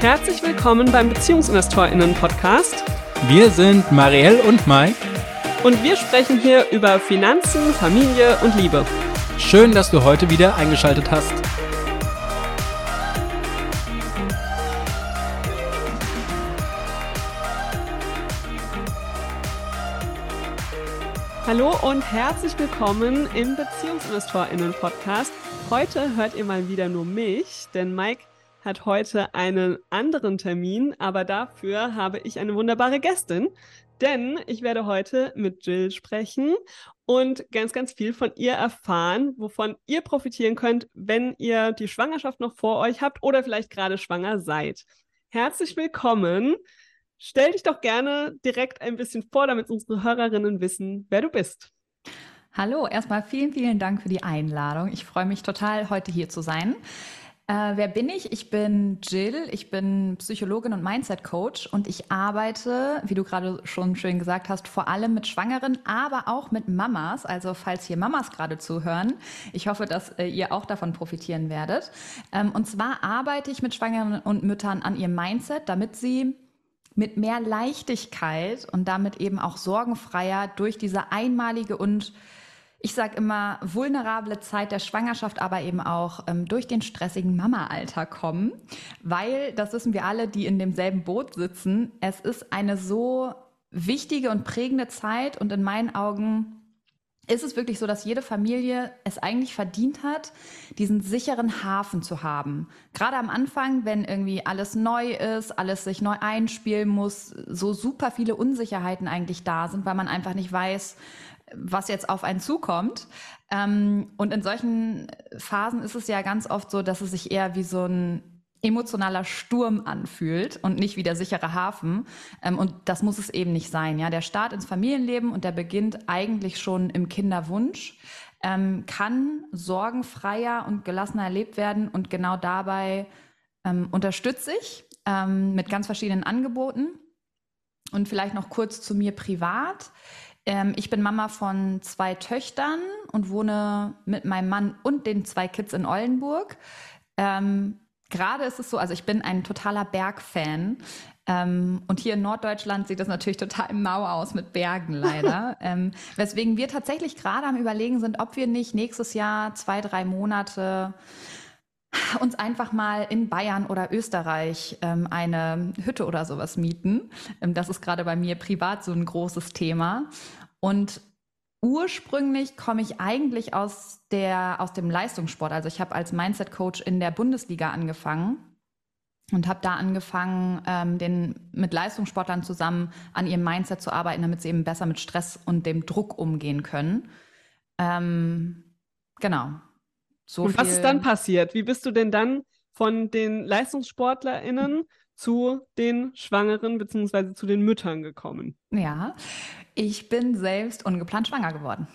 Herzlich willkommen beim BeziehungsinvestorInnen-Podcast. Wir sind Marielle und Mike. Und wir sprechen hier über Finanzen, Familie und Liebe. Schön, dass du heute wieder eingeschaltet hast. Hallo und herzlich willkommen im BeziehungsinvestorInnen-Podcast. Heute hört ihr mal wieder nur mich, denn Mike hat heute einen anderen Termin, aber dafür habe ich eine wunderbare Gästin, denn ich werde heute mit Jill sprechen und ganz, ganz viel von ihr erfahren, wovon ihr profitieren könnt, wenn ihr die Schwangerschaft noch vor euch habt oder vielleicht gerade schwanger seid. Herzlich willkommen. Stell dich doch gerne direkt ein bisschen vor, damit unsere Hörerinnen wissen, wer du bist. Hallo, erstmal vielen, vielen Dank für die Einladung. Ich freue mich total, heute hier zu sein. Äh, wer bin ich? Ich bin Jill, ich bin Psychologin und Mindset-Coach und ich arbeite, wie du gerade schon schön gesagt hast, vor allem mit Schwangeren, aber auch mit Mamas. Also falls hier Mamas gerade zuhören, ich hoffe, dass äh, ihr auch davon profitieren werdet. Ähm, und zwar arbeite ich mit Schwangeren und Müttern an ihrem Mindset, damit sie mit mehr Leichtigkeit und damit eben auch sorgenfreier durch diese einmalige und ich sage immer, vulnerable Zeit der Schwangerschaft, aber eben auch ähm, durch den stressigen Mama-Alter kommen, weil, das wissen wir alle, die in demselben Boot sitzen, es ist eine so wichtige und prägende Zeit und in meinen Augen ist es wirklich so, dass jede Familie es eigentlich verdient hat, diesen sicheren Hafen zu haben. Gerade am Anfang, wenn irgendwie alles neu ist, alles sich neu einspielen muss, so super viele Unsicherheiten eigentlich da sind, weil man einfach nicht weiß, was jetzt auf einen zukommt. Ähm, und in solchen Phasen ist es ja ganz oft so, dass es sich eher wie so ein emotionaler Sturm anfühlt und nicht wie der sichere Hafen. Ähm, und das muss es eben nicht sein. Ja, der Start ins Familienleben und der beginnt eigentlich schon im Kinderwunsch, ähm, kann sorgenfreier und gelassener erlebt werden. Und genau dabei ähm, unterstütze ich mit ganz verschiedenen Angeboten. Und vielleicht noch kurz zu mir privat. Ähm, ich bin Mama von zwei Töchtern und wohne mit meinem Mann und den zwei Kids in Oldenburg. Ähm, Gerade ist es so, also ich bin ein totaler Bergfan. Ähm, und hier in Norddeutschland sieht das natürlich total mau aus mit Bergen leider. ähm, weswegen wir tatsächlich gerade am Überlegen sind, ob wir nicht nächstes Jahr zwei, drei Monate uns einfach mal in Bayern oder Österreich ähm, eine Hütte oder sowas mieten. Ähm, das ist gerade bei mir privat so ein großes Thema. Und ursprünglich komme ich eigentlich aus, der, aus dem Leistungssport. Also ich habe als Mindset-Coach in der Bundesliga angefangen und habe da angefangen, ähm, den, mit Leistungssportlern zusammen an ihrem Mindset zu arbeiten, damit sie eben besser mit Stress und dem Druck umgehen können. Ähm, genau. So und was ist dann passiert? Wie bist du denn dann von den LeistungssportlerInnen zu den Schwangeren bzw. zu den Müttern gekommen? Ja, ich bin selbst ungeplant schwanger geworden.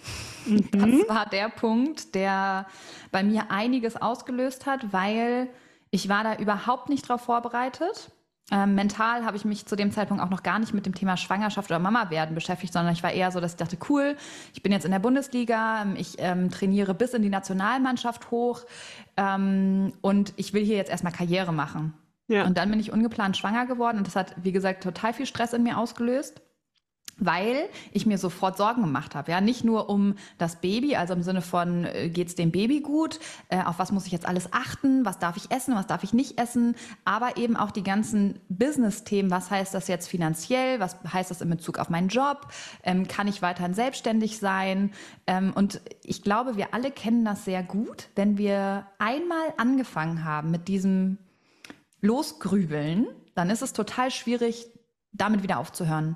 Mhm. Das war der Punkt, der bei mir einiges ausgelöst hat, weil ich war da überhaupt nicht drauf vorbereitet. Ähm, mental habe ich mich zu dem Zeitpunkt auch noch gar nicht mit dem Thema Schwangerschaft oder Mama werden beschäftigt, sondern ich war eher so, dass ich dachte, cool, ich bin jetzt in der Bundesliga, ich ähm, trainiere bis in die Nationalmannschaft hoch ähm, und ich will hier jetzt erstmal Karriere machen. Ja. Und dann bin ich ungeplant schwanger geworden und das hat, wie gesagt, total viel Stress in mir ausgelöst weil ich mir sofort Sorgen gemacht habe. Ja, nicht nur um das Baby, also im Sinne von, äh, geht's dem Baby gut? Äh, auf was muss ich jetzt alles achten? Was darf ich essen? Was darf ich nicht essen? Aber eben auch die ganzen Business-Themen. Was heißt das jetzt finanziell? Was heißt das in Bezug auf meinen Job? Ähm, kann ich weiterhin selbstständig sein? Ähm, und ich glaube, wir alle kennen das sehr gut, wenn wir einmal angefangen haben mit diesem Losgrübeln, dann ist es total schwierig, damit wieder aufzuhören.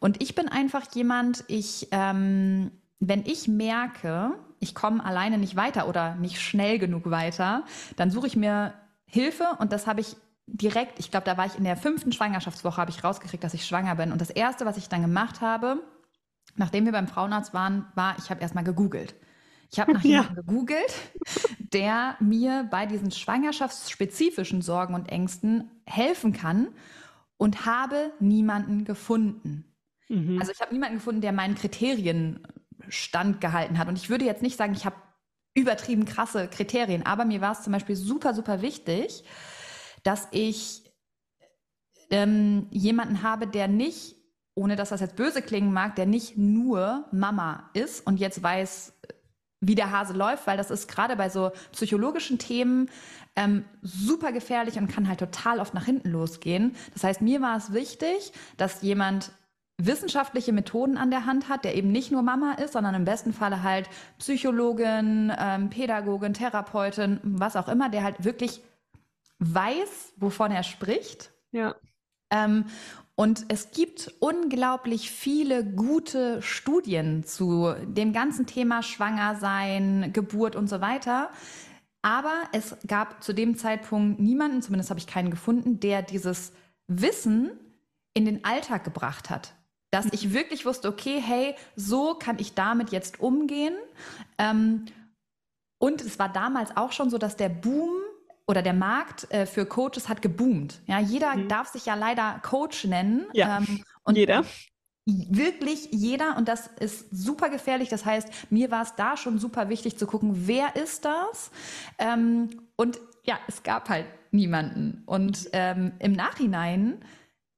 Und ich bin einfach jemand, ich, ähm, wenn ich merke, ich komme alleine nicht weiter oder nicht schnell genug weiter, dann suche ich mir Hilfe und das habe ich direkt, ich glaube, da war ich in der fünften Schwangerschaftswoche, habe ich rausgekriegt, dass ich schwanger bin. Und das Erste, was ich dann gemacht habe, nachdem wir beim Frauenarzt waren, war, ich habe erstmal gegoogelt. Ich habe nach ja. jemandem gegoogelt, der mir bei diesen schwangerschaftsspezifischen Sorgen und Ängsten helfen kann und habe niemanden gefunden. Mhm. Also ich habe niemanden gefunden, der meinen Kriterien standgehalten hat. Und ich würde jetzt nicht sagen, ich habe übertrieben krasse Kriterien, aber mir war es zum Beispiel super, super wichtig, dass ich ähm, jemanden habe, der nicht, ohne dass das jetzt böse klingen mag, der nicht nur Mama ist und jetzt weiß, wie der Hase läuft, weil das ist gerade bei so psychologischen Themen ähm, super gefährlich und kann halt total oft nach hinten losgehen. Das heißt, mir war es wichtig, dass jemand wissenschaftliche Methoden an der Hand hat, der eben nicht nur Mama ist, sondern im besten Falle halt Psychologin, ähm, Pädagogin, Therapeutin, was auch immer, der halt wirklich weiß, wovon er spricht. Ja. Ähm, und es gibt unglaublich viele gute Studien zu dem ganzen Thema Schwangersein, Geburt und so weiter. Aber es gab zu dem Zeitpunkt niemanden, zumindest habe ich keinen gefunden, der dieses Wissen in den Alltag gebracht hat. Dass ich wirklich wusste, okay, hey, so kann ich damit jetzt umgehen. Ähm, und es war damals auch schon so, dass der Boom oder der Markt äh, für Coaches hat geboomt. Ja, jeder mhm. darf sich ja leider Coach nennen. Ja, ähm, und jeder. Wirklich jeder und das ist super gefährlich. Das heißt, mir war es da schon super wichtig zu gucken, wer ist das? Ähm, und ja, es gab halt niemanden. Und ähm, im Nachhinein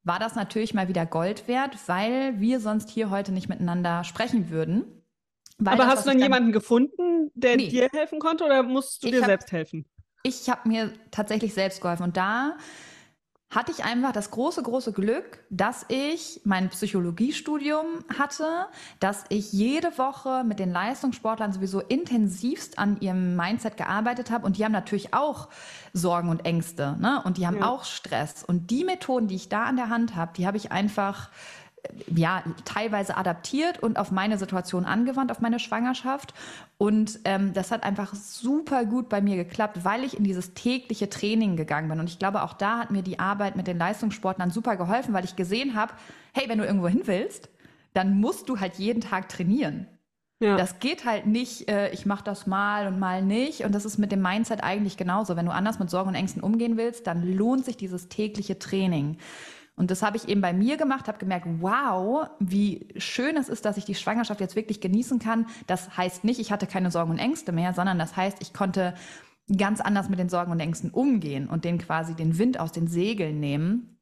war das natürlich mal wieder Gold wert, weil wir sonst hier heute nicht miteinander sprechen würden. Aber das, hast du dann jemanden gefunden, der nee. dir helfen konnte oder musst du ich dir hab, selbst helfen? Ich habe mir tatsächlich selbst geholfen. Und da hatte ich einfach das große, große Glück, dass ich mein Psychologiestudium hatte, dass ich jede Woche mit den Leistungssportlern sowieso intensivst an ihrem Mindset gearbeitet habe. Und die haben natürlich auch Sorgen und Ängste. Ne? Und die haben ja. auch Stress. Und die Methoden, die ich da an der Hand habe, die habe ich einfach ja, teilweise adaptiert und auf meine Situation angewandt, auf meine Schwangerschaft. Und ähm, das hat einfach super gut bei mir geklappt, weil ich in dieses tägliche Training gegangen bin. Und ich glaube, auch da hat mir die Arbeit mit den Leistungssportlern super geholfen, weil ich gesehen habe, hey, wenn du irgendwo hin willst, dann musst du halt jeden Tag trainieren. Ja. Das geht halt nicht, äh, ich mache das mal und mal nicht. Und das ist mit dem Mindset eigentlich genauso. Wenn du anders mit Sorgen und Ängsten umgehen willst, dann lohnt sich dieses tägliche Training. Und das habe ich eben bei mir gemacht, habe gemerkt, wow, wie schön es ist, dass ich die Schwangerschaft jetzt wirklich genießen kann. Das heißt nicht, ich hatte keine Sorgen und Ängste mehr, sondern das heißt, ich konnte ganz anders mit den Sorgen und Ängsten umgehen und den quasi den Wind aus den Segeln nehmen.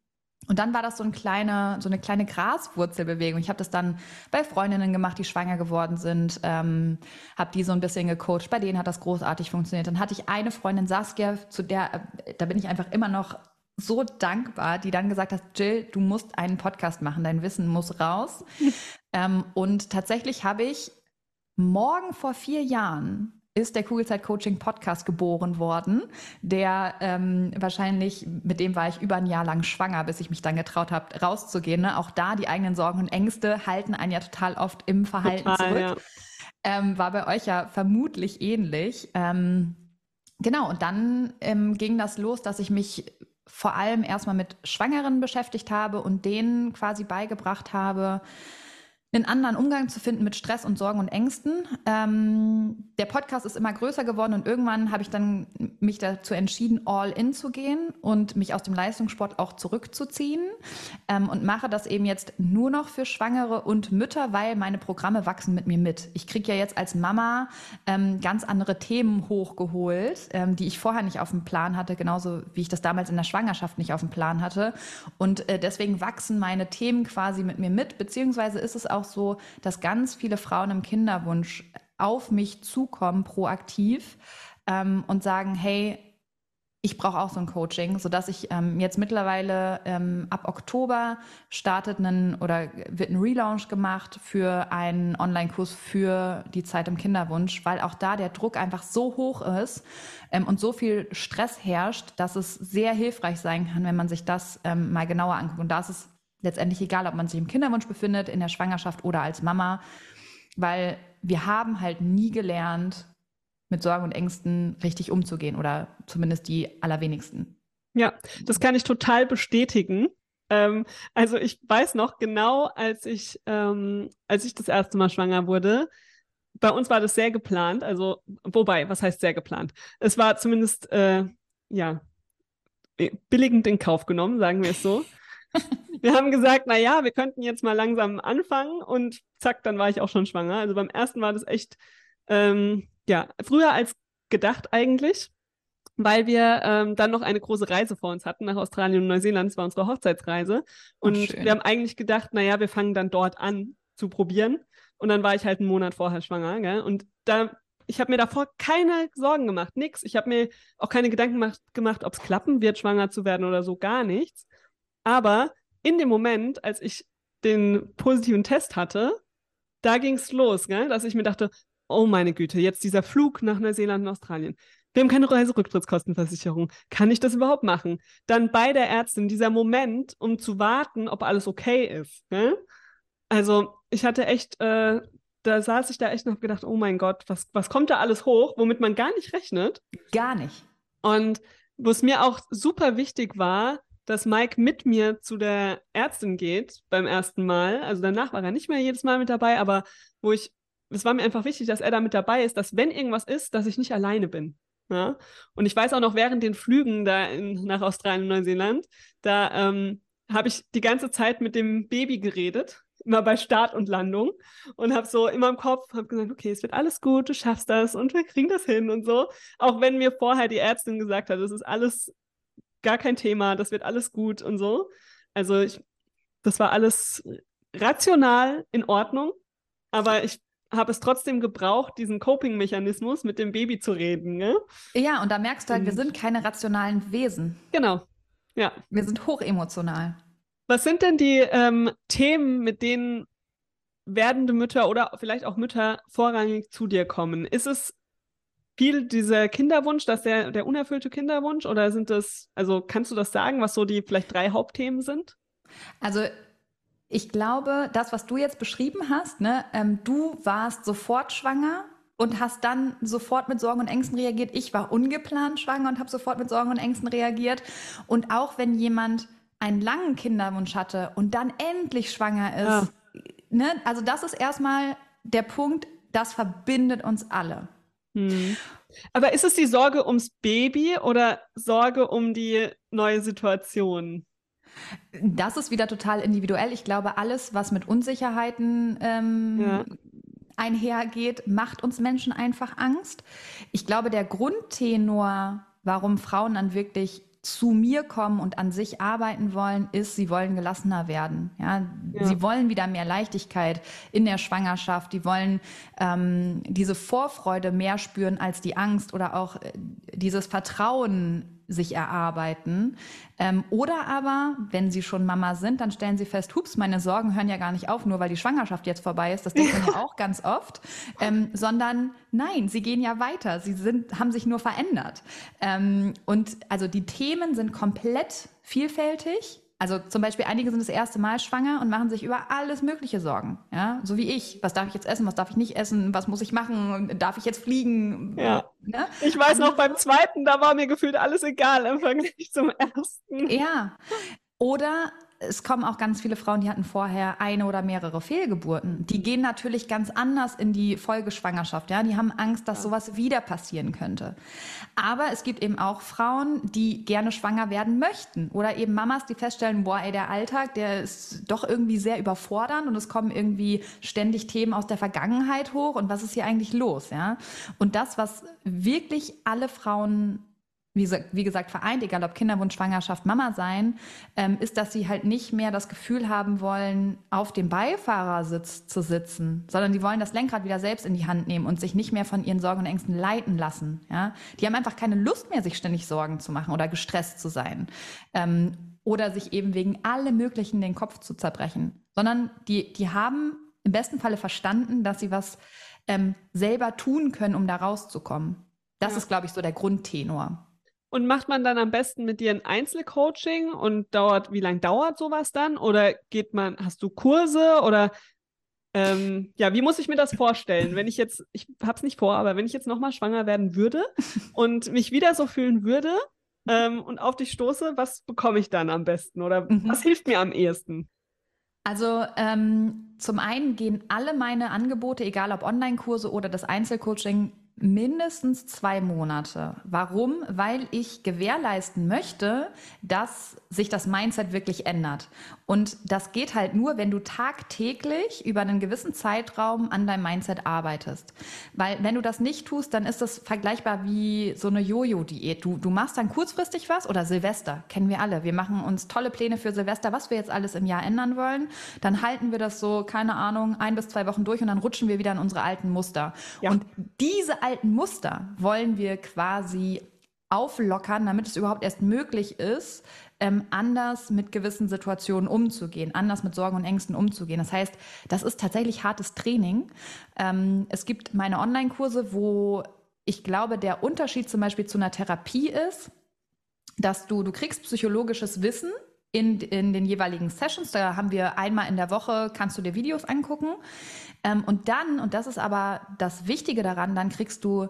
Und dann war das so, ein kleine, so eine kleine Graswurzelbewegung. Ich habe das dann bei Freundinnen gemacht, die schwanger geworden sind, ähm, habe die so ein bisschen gecoacht. Bei denen hat das großartig funktioniert. Dann hatte ich eine Freundin, Saskia, zu der, äh, da bin ich einfach immer noch so dankbar, die dann gesagt hat, Jill, du musst einen Podcast machen, dein Wissen muss raus. ähm, und tatsächlich habe ich morgen vor vier Jahren ist der Kugelzeit Coaching Podcast geboren worden, der ähm, wahrscheinlich, mit dem war ich über ein Jahr lang schwanger, bis ich mich dann getraut habe, rauszugehen. Ne? Auch da die eigenen Sorgen und Ängste halten einen ja total oft im Verhalten total, zurück. Ja. Ähm, war bei euch ja vermutlich ähnlich. Ähm, genau, und dann ähm, ging das los, dass ich mich vor allem erstmal mit Schwangeren beschäftigt habe und denen quasi beigebracht habe, einen anderen Umgang zu finden mit Stress und Sorgen und Ängsten. Ähm, der Podcast ist immer größer geworden und irgendwann habe ich dann mich dazu entschieden, all in zu gehen und mich aus dem Leistungssport auch zurückzuziehen ähm, und mache das eben jetzt nur noch für Schwangere und Mütter, weil meine Programme wachsen mit mir mit. Ich kriege ja jetzt als Mama ähm, ganz andere Themen hochgeholt, ähm, die ich vorher nicht auf dem Plan hatte, genauso wie ich das damals in der Schwangerschaft nicht auf dem Plan hatte. Und äh, deswegen wachsen meine Themen quasi mit mir mit, beziehungsweise ist es auch auch so, dass ganz viele Frauen im Kinderwunsch auf mich zukommen, proaktiv ähm, und sagen, hey, ich brauche auch so ein Coaching, sodass ich ähm, jetzt mittlerweile ähm, ab Oktober startet einen oder wird ein Relaunch gemacht für einen Online-Kurs für die Zeit im Kinderwunsch, weil auch da der Druck einfach so hoch ist ähm, und so viel Stress herrscht, dass es sehr hilfreich sein kann, wenn man sich das ähm, mal genauer anguckt. Und da ist es letztendlich egal, ob man sich im Kinderwunsch befindet, in der Schwangerschaft oder als Mama, weil wir haben halt nie gelernt, mit Sorgen und Ängsten richtig umzugehen oder zumindest die allerwenigsten. Ja, das kann ich total bestätigen. Ähm, also ich weiß noch genau, als ich, ähm, als ich das erste Mal schwanger wurde, bei uns war das sehr geplant. Also, wobei, was heißt sehr geplant? Es war zumindest, äh, ja, billigend in Kauf genommen, sagen wir es so. wir haben gesagt, na ja, wir könnten jetzt mal langsam anfangen und zack, dann war ich auch schon schwanger. Also beim ersten war das echt, ähm, ja, früher als gedacht eigentlich. weil wir ähm, dann noch eine große Reise vor uns hatten nach Australien und Neuseeland. Das war unsere Hochzeitsreise. Und schön. wir haben eigentlich gedacht, naja, wir fangen dann dort an zu probieren. Und dann war ich halt einen Monat vorher schwanger. Gell? Und da, ich habe mir davor keine Sorgen gemacht, nix. Ich habe mir auch keine Gedanken gemacht, gemacht ob es klappen wird, schwanger zu werden oder so, gar nichts. Aber in dem Moment, als ich den positiven Test hatte, da ging es los, gell? dass ich mir dachte, oh meine Güte, jetzt dieser Flug nach Neuseeland und Australien. Wir haben keine Reiserücktrittskostenversicherung. Kann ich das überhaupt machen? Dann bei der Ärztin dieser Moment, um zu warten, ob alles okay ist. Gell? Also ich hatte echt, äh, da saß ich da echt und habe gedacht, oh mein Gott, was, was kommt da alles hoch, womit man gar nicht rechnet. Gar nicht. Und wo es mir auch super wichtig war, dass Mike mit mir zu der Ärztin geht beim ersten Mal. Also danach war er nicht mehr jedes Mal mit dabei, aber wo ich, es war mir einfach wichtig, dass er da mit dabei ist, dass wenn irgendwas ist, dass ich nicht alleine bin. Ja? Und ich weiß auch noch während den Flügen da in, nach Australien und Neuseeland, da ähm, habe ich die ganze Zeit mit dem Baby geredet, immer bei Start und Landung und habe so immer im Kopf hab gesagt, okay, es wird alles gut, du schaffst das und wir kriegen das hin und so. Auch wenn mir vorher die Ärztin gesagt hat, das ist alles gar kein Thema, das wird alles gut und so. Also ich, das war alles rational in Ordnung, aber ich habe es trotzdem gebraucht, diesen Coping-Mechanismus mit dem Baby zu reden. Ne? Ja, und da merkst du halt, wir sind keine rationalen Wesen. Genau. Ja. Wir sind hochemotional. Was sind denn die ähm, Themen, mit denen werdende Mütter oder vielleicht auch Mütter vorrangig zu dir kommen? Ist es viel dieser Kinderwunsch, dass der, der unerfüllte Kinderwunsch oder sind das, also kannst du das sagen, was so die vielleicht drei Hauptthemen sind? Also ich glaube, das, was du jetzt beschrieben hast, ne, ähm, du warst sofort schwanger und hast dann sofort mit Sorgen und Ängsten reagiert. Ich war ungeplant schwanger und habe sofort mit Sorgen und Ängsten reagiert. Und auch wenn jemand einen langen Kinderwunsch hatte und dann endlich schwanger ist, ne, also das ist erstmal der Punkt, das verbindet uns alle. Hm. Aber ist es die Sorge ums Baby oder Sorge um die neue Situation? Das ist wieder total individuell. Ich glaube, alles, was mit Unsicherheiten ähm, Ja. einhergeht, macht uns Menschen einfach Angst. Ich glaube, der Grundtenor, warum Frauen dann wirklich zu mir kommen und an sich arbeiten wollen, ist, sie wollen gelassener werden. Ja, Ja. sie wollen wieder mehr Leichtigkeit in der Schwangerschaft. Die wollen ähm, diese Vorfreude mehr spüren als die Angst oder auch äh, dieses Vertrauen sich erarbeiten. Ähm, oder aber, wenn sie schon Mama sind, dann stellen sie fest, hups, meine Sorgen hören ja gar nicht auf, nur weil die Schwangerschaft jetzt vorbei ist. Das denkt man ja auch ganz oft. Ähm, sondern nein, sie gehen ja weiter. Sie sind, haben sich nur verändert. Ähm, und also die Themen sind komplett vielfältig. Also zum Beispiel einige sind das erste Mal schwanger und machen sich über alles Mögliche Sorgen. Ja, so wie ich. Was darf ich jetzt essen? Was darf ich nicht essen? Was muss ich machen? Darf ich jetzt fliegen? Ja. Ne? Ich weiß noch, beim zweiten, da war mir gefühlt alles egal im Vergleich zum ersten. Ja. Oder es kommen auch ganz viele Frauen, die hatten vorher eine oder mehrere Fehlgeburten. Die gehen natürlich ganz anders in die Folgeschwangerschaft. Ja, die haben Angst, dass sowas wieder passieren könnte. Aber es gibt eben auch Frauen, die gerne schwanger werden möchten oder eben Mamas, die feststellen, boah, ey, der Alltag, der ist doch irgendwie sehr überfordernd und es kommen irgendwie ständig Themen aus der Vergangenheit hoch und was ist hier eigentlich los? Ja, und das, was wirklich alle Frauen wie, gesagt- wie gesagt, vereint, egal ob Kinderwunsch, Schwangerschaft, Mama sein, ähm, ist, dass sie halt nicht mehr das Gefühl haben wollen, auf dem Beifahrersitz zu sitzen, sondern die wollen das Lenkrad wieder selbst in die Hand nehmen und sich nicht mehr von ihren Sorgen und Ängsten leiten lassen. Ja? Die haben einfach keine Lust mehr, sich ständig Sorgen zu machen oder gestresst zu sein. Ähm, oder sich eben wegen allem Möglichen den Kopf zu zerbrechen, sondern die, die haben im besten Falle verstanden, dass sie was ähm, selber tun können, um da rauszukommen. Das Ja. ist, glaube ich, so der Grundtenor. Und macht man dann am besten mit dir ein Einzelcoaching und dauert, wie lange dauert sowas dann? Oder geht man, hast du Kurse oder ähm, ja, wie muss ich mir das vorstellen? Wenn ich jetzt, ich hab's nicht vor, aber wenn ich jetzt nochmal schwanger werden würde und mich wieder so fühlen würde ähm, und auf dich stoße, was bekomme ich dann am besten? Oder Mhm. was hilft mir am ehesten? Also ähm, zum einen gehen alle meine Angebote, egal ob Online-Kurse oder das Einzelcoaching, mindestens zwei Monate. Warum? Weil ich gewährleisten möchte, dass sich das Mindset wirklich ändert. Und das geht halt nur, wenn du tagtäglich über einen gewissen Zeitraum an deinem Mindset arbeitest. Weil wenn du das nicht tust, dann ist das vergleichbar wie so eine Jojo-Diät. Du, du machst dann kurzfristig was oder Silvester, kennen wir alle. Wir machen uns tolle Pläne für Silvester, was wir jetzt alles im Jahr ändern wollen. Dann halten wir das so, keine Ahnung, ein bis zwei Wochen durch und dann rutschen wir wieder in unsere alten Muster. Ja. Und diese alten Muster wollen wir quasi auflockern, damit es überhaupt erst möglich ist, ähm, anders mit gewissen Situationen umzugehen, anders mit Sorgen und Ängsten umzugehen. Das heißt, das ist tatsächlich hartes Training. Ähm, es gibt meine Online-Kurse, wo ich glaube, der Unterschied zum Beispiel zu einer Therapie ist, dass du, du kriegst psychologisches Wissen in, in den jeweiligen Sessions. Da haben wir einmal in der Woche, kannst du dir Videos angucken. Ähm, und dann, und das ist aber das Wichtige daran, dann kriegst du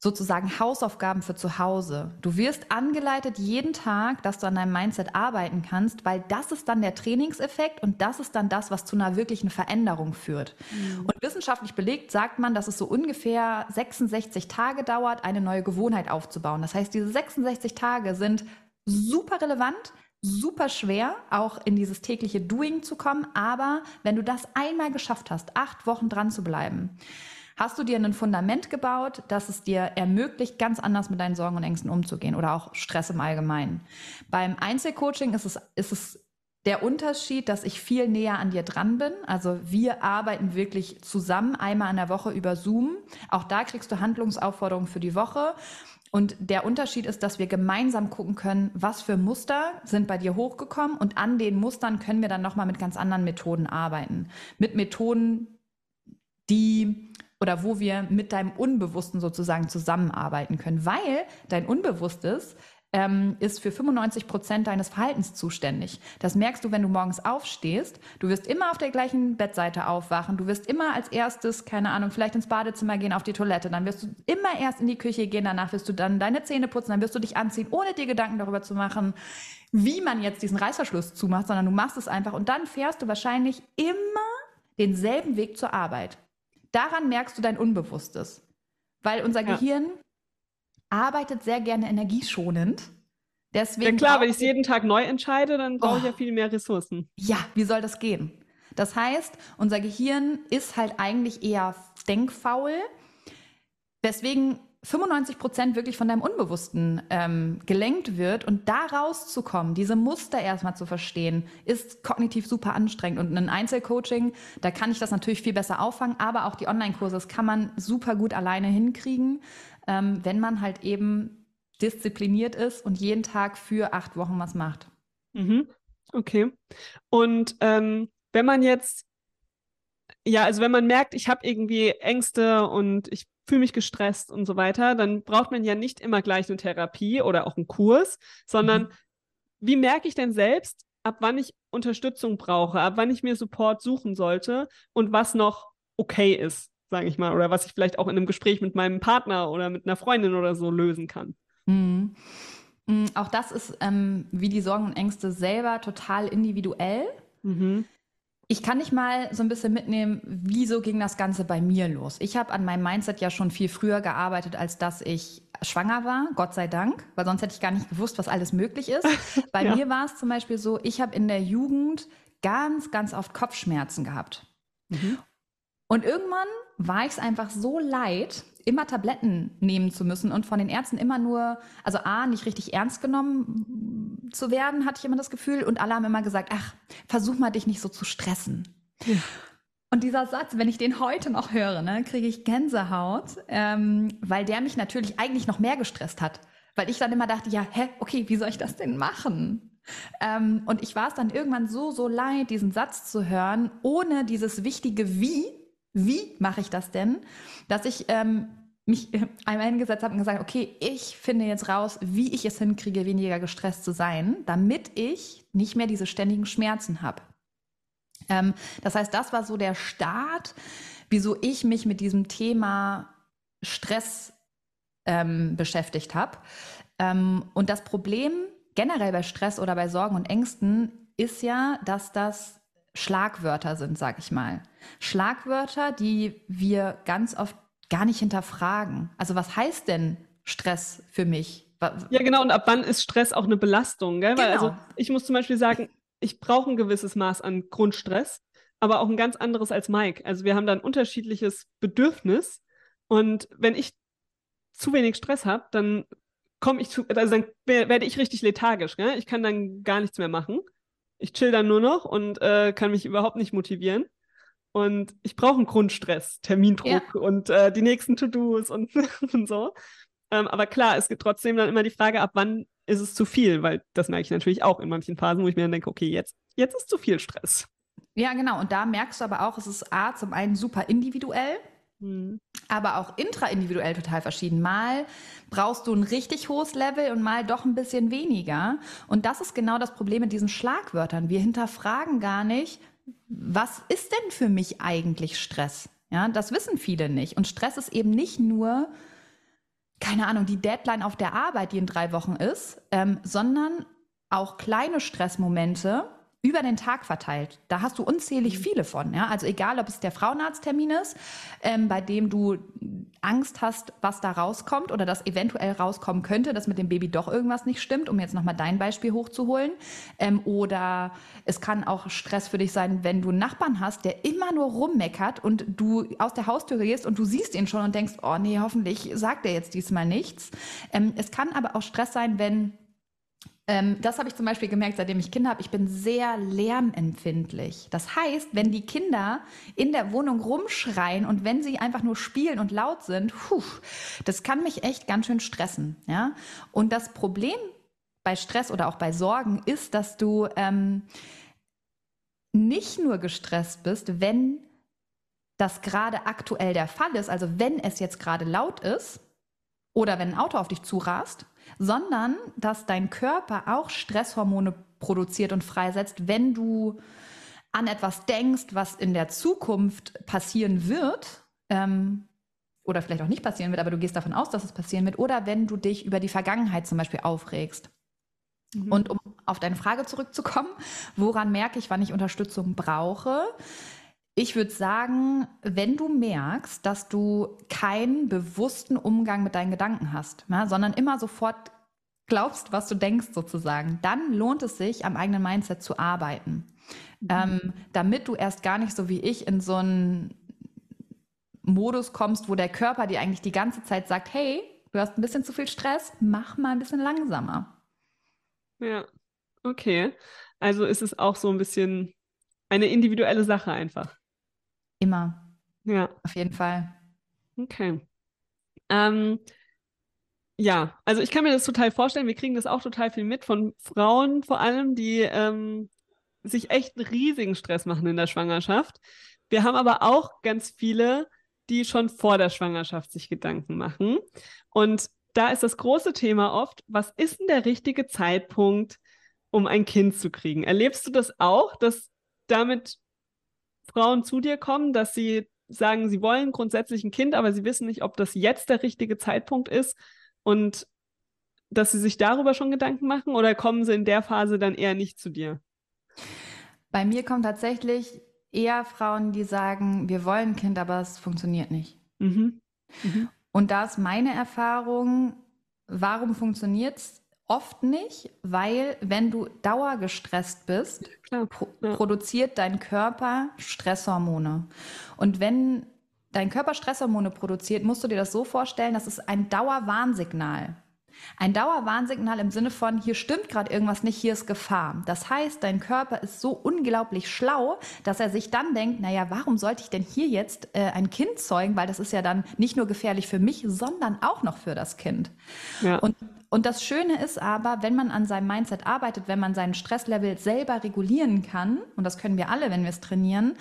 sozusagen Hausaufgaben für zu Hause. Du wirst angeleitet jeden Tag, dass du an deinem Mindset arbeiten kannst, weil das ist dann der Trainingseffekt und das ist dann das, was zu einer wirklichen Veränderung führt. Mhm. Und wissenschaftlich belegt sagt man, dass es so ungefähr 66 Tage dauert, eine neue Gewohnheit aufzubauen. Das heißt, diese 66 Tage sind super relevant, super schwer, auch in dieses tägliche Doing zu kommen. Aber wenn du das einmal geschafft hast, acht Wochen dran zu bleiben, hast du dir ein Fundament gebaut, das es dir ermöglicht, ganz anders mit deinen Sorgen und Ängsten umzugehen oder auch Stress im Allgemeinen. Beim Einzelcoaching ist es, ist es der Unterschied, dass ich viel näher an dir dran bin. Also wir arbeiten wirklich zusammen einmal in der Woche über Zoom. Auch da kriegst du Handlungsaufforderungen für die Woche. Und der Unterschied ist, dass wir gemeinsam gucken können, was für Muster sind bei dir hochgekommen und an den Mustern können wir dann nochmal mit ganz anderen Methoden arbeiten. Mit Methoden, die oder wo wir mit deinem Unbewussten sozusagen zusammenarbeiten können, weil dein Unbewusstes ähm, ist für 95 Prozent deines Verhaltens zuständig. Das merkst du, wenn du morgens aufstehst. Du wirst immer auf der gleichen Bettseite aufwachen. Du wirst immer als erstes, keine Ahnung, vielleicht ins Badezimmer gehen, auf die Toilette. Dann wirst du immer erst in die Küche gehen. Danach wirst du dann deine Zähne putzen. Dann wirst du dich anziehen, ohne dir Gedanken darüber zu machen, wie man jetzt diesen Reißverschluss zumacht, sondern du machst es einfach. Und dann fährst du wahrscheinlich immer denselben Weg zur Arbeit. Daran merkst du dein Unbewusstes. Weil unser ja. Gehirn arbeitet sehr gerne energieschonend. Deswegen ja klar, wenn ich es jeden Tag neu entscheide, dann brauche oh. ich ja viel mehr Ressourcen. Ja, wie soll das gehen? Das heißt, unser Gehirn ist halt eigentlich eher denkfaul, weswegen 95 Prozent wirklich von deinem Unbewussten ähm, gelenkt wird und da rauszukommen, diese Muster erstmal zu verstehen, ist kognitiv super anstrengend. Und ein Einzelcoaching, da kann ich das natürlich viel besser auffangen, aber auch die Online-Kurse, das kann man super gut alleine hinkriegen ähm, wenn man halt eben diszipliniert ist und jeden Tag für acht Wochen was macht. Mhm. Okay. Und ähm, wenn man jetzt, ja, also wenn man merkt, ich habe irgendwie Ängste und ich fühle mich gestresst und so weiter, dann braucht man ja nicht immer gleich eine Therapie oder auch einen Kurs, sondern mhm. wie merke ich denn selbst, ab wann ich Unterstützung brauche, ab wann ich mir Support suchen sollte und was noch okay ist? Sage ich mal, oder was ich vielleicht auch in einem Gespräch mit meinem Partner oder mit einer Freundin oder so lösen kann. Mhm. Mhm, auch das ist ähm, wie die Sorgen und Ängste selber total individuell. Mhm. Ich kann dich mal so ein bisschen mitnehmen, wieso ging das Ganze bei mir los? Ich habe an meinem Mindset ja schon viel früher gearbeitet, als dass ich schwanger war, Gott sei Dank, weil sonst hätte ich gar nicht gewusst, was alles möglich ist. Bei ja. mir war es zum Beispiel so, ich habe in der Jugend ganz, ganz oft Kopfschmerzen gehabt. Mhm. Und irgendwann war ich es einfach so leid, immer Tabletten nehmen zu müssen und von den Ärzten immer nur, also A, nicht richtig ernst genommen zu werden, hatte ich immer das Gefühl. Und alle haben immer gesagt, ach, versuch mal dich nicht so zu stressen. Ja. Und dieser Satz, wenn ich den heute noch höre, ne, kriege ich Gänsehaut, ähm, weil der mich natürlich eigentlich noch mehr gestresst hat. Weil ich dann immer dachte, ja, hä, okay, wie soll ich das denn machen? Ähm, und ich war es dann irgendwann so, so leid, diesen Satz zu hören, ohne dieses wichtige Wie, wie mache ich das denn? Dass ich ähm, mich einmal hingesetzt habe und gesagt, okay, ich finde jetzt raus, wie ich es hinkriege, weniger gestresst zu sein, damit ich nicht mehr diese ständigen Schmerzen habe. Ähm, das heißt, das war so der Start, wieso ich mich mit diesem Thema Stress ähm, beschäftigt habe. Ähm, und das Problem generell bei Stress oder bei Sorgen und Ängsten ist ja, dass das Schlagwörter sind, sag ich mal. Schlagwörter, die wir ganz oft gar nicht hinterfragen. Also was heißt denn Stress für mich? Ja, genau. Und ab wann ist Stress auch eine Belastung? Gell? Weil also genau. ich muss zum Beispiel sagen, ich brauche ein gewisses Maß an Grundstress, aber auch ein ganz anderes als Mike. Also wir haben da ein unterschiedliches Bedürfnis. Und wenn ich zu wenig Stress habe, dann komme ich zu, also dann werde ich richtig lethargisch. Gell? Ich kann dann gar nichts mehr machen. Ich chill dann nur noch und äh, kann mich überhaupt nicht motivieren. Und ich brauche einen Grundstress, Termindruck ja. und äh, die nächsten To-Dos und, und so. Ähm, aber klar, es gibt trotzdem dann immer die Frage, ab wann ist es zu viel? Weil das merke ich natürlich auch in manchen Phasen, wo ich mir dann denke, okay, jetzt, jetzt ist zu viel Stress. Ja, genau. Und da merkst du aber auch, es ist A, zum einen super individuell, hm. aber auch intraindividuell total verschieden. Mal brauchst du ein richtig hohes Level und mal doch ein bisschen weniger. Und das ist genau das Problem mit diesen Schlagwörtern. Wir hinterfragen gar nicht, was ist denn für mich eigentlich Stress? Ja, das wissen viele nicht. Und Stress ist eben nicht nur, keine Ahnung, die Deadline auf der Arbeit, die in drei Wochen ist, ähm, sondern auch kleine Stressmomente, über den Tag verteilt. Da hast du unzählig mhm. viele von. Ja? Also egal, ob es der Frauenarzttermin ist, ähm, bei dem du Angst hast, was da rauskommt oder das eventuell rauskommen könnte, dass mit dem Baby doch irgendwas nicht stimmt, um jetzt nochmal dein Beispiel hochzuholen. Ähm, oder es kann auch Stress für dich sein, wenn du einen Nachbarn hast, der immer nur rummeckert und du aus der Haustür gehst und du siehst ihn schon und denkst, oh nee, hoffentlich sagt er jetzt diesmal nichts. Ähm, es kann aber auch Stress sein, wenn ähm, das habe ich zum Beispiel gemerkt, seitdem ich Kinder habe. Ich bin sehr lärmempfindlich. Das heißt, wenn die Kinder in der Wohnung rumschreien und wenn sie einfach nur spielen und laut sind, puh, das kann mich echt ganz schön stressen. Ja? Und das Problem bei Stress oder auch bei Sorgen ist, dass du ähm, nicht nur gestresst bist, wenn das gerade aktuell der Fall ist, also wenn es jetzt gerade laut ist oder wenn ein Auto auf dich zurast, sondern dass dein Körper auch Stresshormone produziert und freisetzt, wenn du an etwas denkst, was in der Zukunft passieren wird. Ähm, oder vielleicht auch nicht passieren wird, aber du gehst davon aus, dass es passieren wird, oder wenn du dich über die Vergangenheit zum Beispiel aufregst. Mhm. Und um auf deine Frage zurückzukommen, woran merke ich, wann ich Unterstützung brauche? Ich würde sagen, wenn du merkst, dass du keinen bewussten Umgang mit deinen Gedanken hast, ja, sondern immer sofort glaubst, was du denkst sozusagen, dann lohnt es sich, am eigenen Mindset zu arbeiten. Mhm. Ähm, damit du erst gar nicht so wie ich in so einen Modus kommst, wo der Körper dir eigentlich die ganze Zeit sagt, hey, du hast ein bisschen zu viel Stress, mach mal ein bisschen langsamer. Ja, okay. Also ist es auch so ein bisschen eine individuelle Sache einfach. Immer. Ja. Auf jeden Fall. Okay. Ähm, ja, also ich kann mir das total vorstellen. Wir kriegen das auch total viel mit von Frauen vor allem, die ähm, sich echt einen riesigen Stress machen in der Schwangerschaft. Wir haben aber auch ganz viele, die schon vor der Schwangerschaft sich Gedanken machen. Und da ist das große Thema oft, was ist denn der richtige Zeitpunkt, um ein Kind zu kriegen? Erlebst du das auch, dass damit Frauen zu dir kommen, dass sie sagen, sie wollen grundsätzlich ein Kind, aber sie wissen nicht, ob das jetzt der richtige Zeitpunkt ist und dass sie sich darüber schon Gedanken machen oder kommen sie in der Phase dann eher nicht zu dir? Bei mir kommen tatsächlich eher Frauen, die sagen, wir wollen ein Kind, aber es funktioniert nicht. Mhm. Mhm. Und da ist meine Erfahrung, warum funktioniert es Oft nicht, weil wenn du dauergestresst bist, ja, pro ja. produziert dein Körper Stresshormone. Und wenn dein Körper Stresshormone produziert, musst du dir das so vorstellen, das ist ein Dauerwarnsignal. Ein Dauerwarnsignal im Sinne von, hier stimmt gerade irgendwas nicht, hier ist Gefahr. Das heißt, dein Körper ist so unglaublich schlau, dass er sich dann denkt, naja, warum sollte ich denn hier jetzt äh, ein Kind zeugen? Weil das ist ja dann nicht nur gefährlich für mich, sondern auch noch für das Kind. Ja. Und, und das Schöne ist aber, wenn man an seinem Mindset arbeitet, wenn man seinen Stresslevel selber regulieren kann, und das können wir alle, wenn wir es trainieren,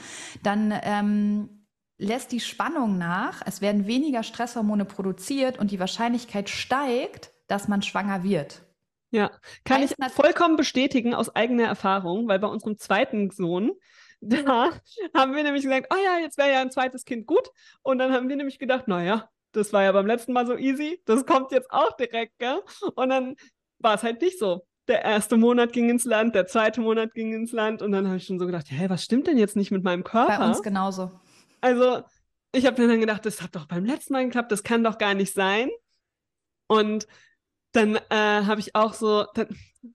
dann ähm, lässt die Spannung nach, es werden weniger Stresshormone produziert und die Wahrscheinlichkeit steigt, dass man schwanger wird. Ja, kann heißt ich vollkommen bestätigen aus eigener Erfahrung, weil bei unserem zweiten Sohn, da haben wir nämlich gesagt, oh ja, jetzt wäre ja ein zweites Kind gut. Und dann haben wir nämlich gedacht, naja, das war ja beim letzten Mal so easy, das kommt jetzt auch direkt, gell? Und dann war es halt nicht so. Der erste Monat ging ins Land, der zweite Monat ging ins Land und dann habe ich schon so gedacht, hey, was stimmt denn jetzt nicht mit meinem Körper? Bei uns genauso. Also ich habe mir dann gedacht, das hat doch beim letzten Mal geklappt, das kann doch gar nicht sein. Und dann äh, habe ich auch so, dann,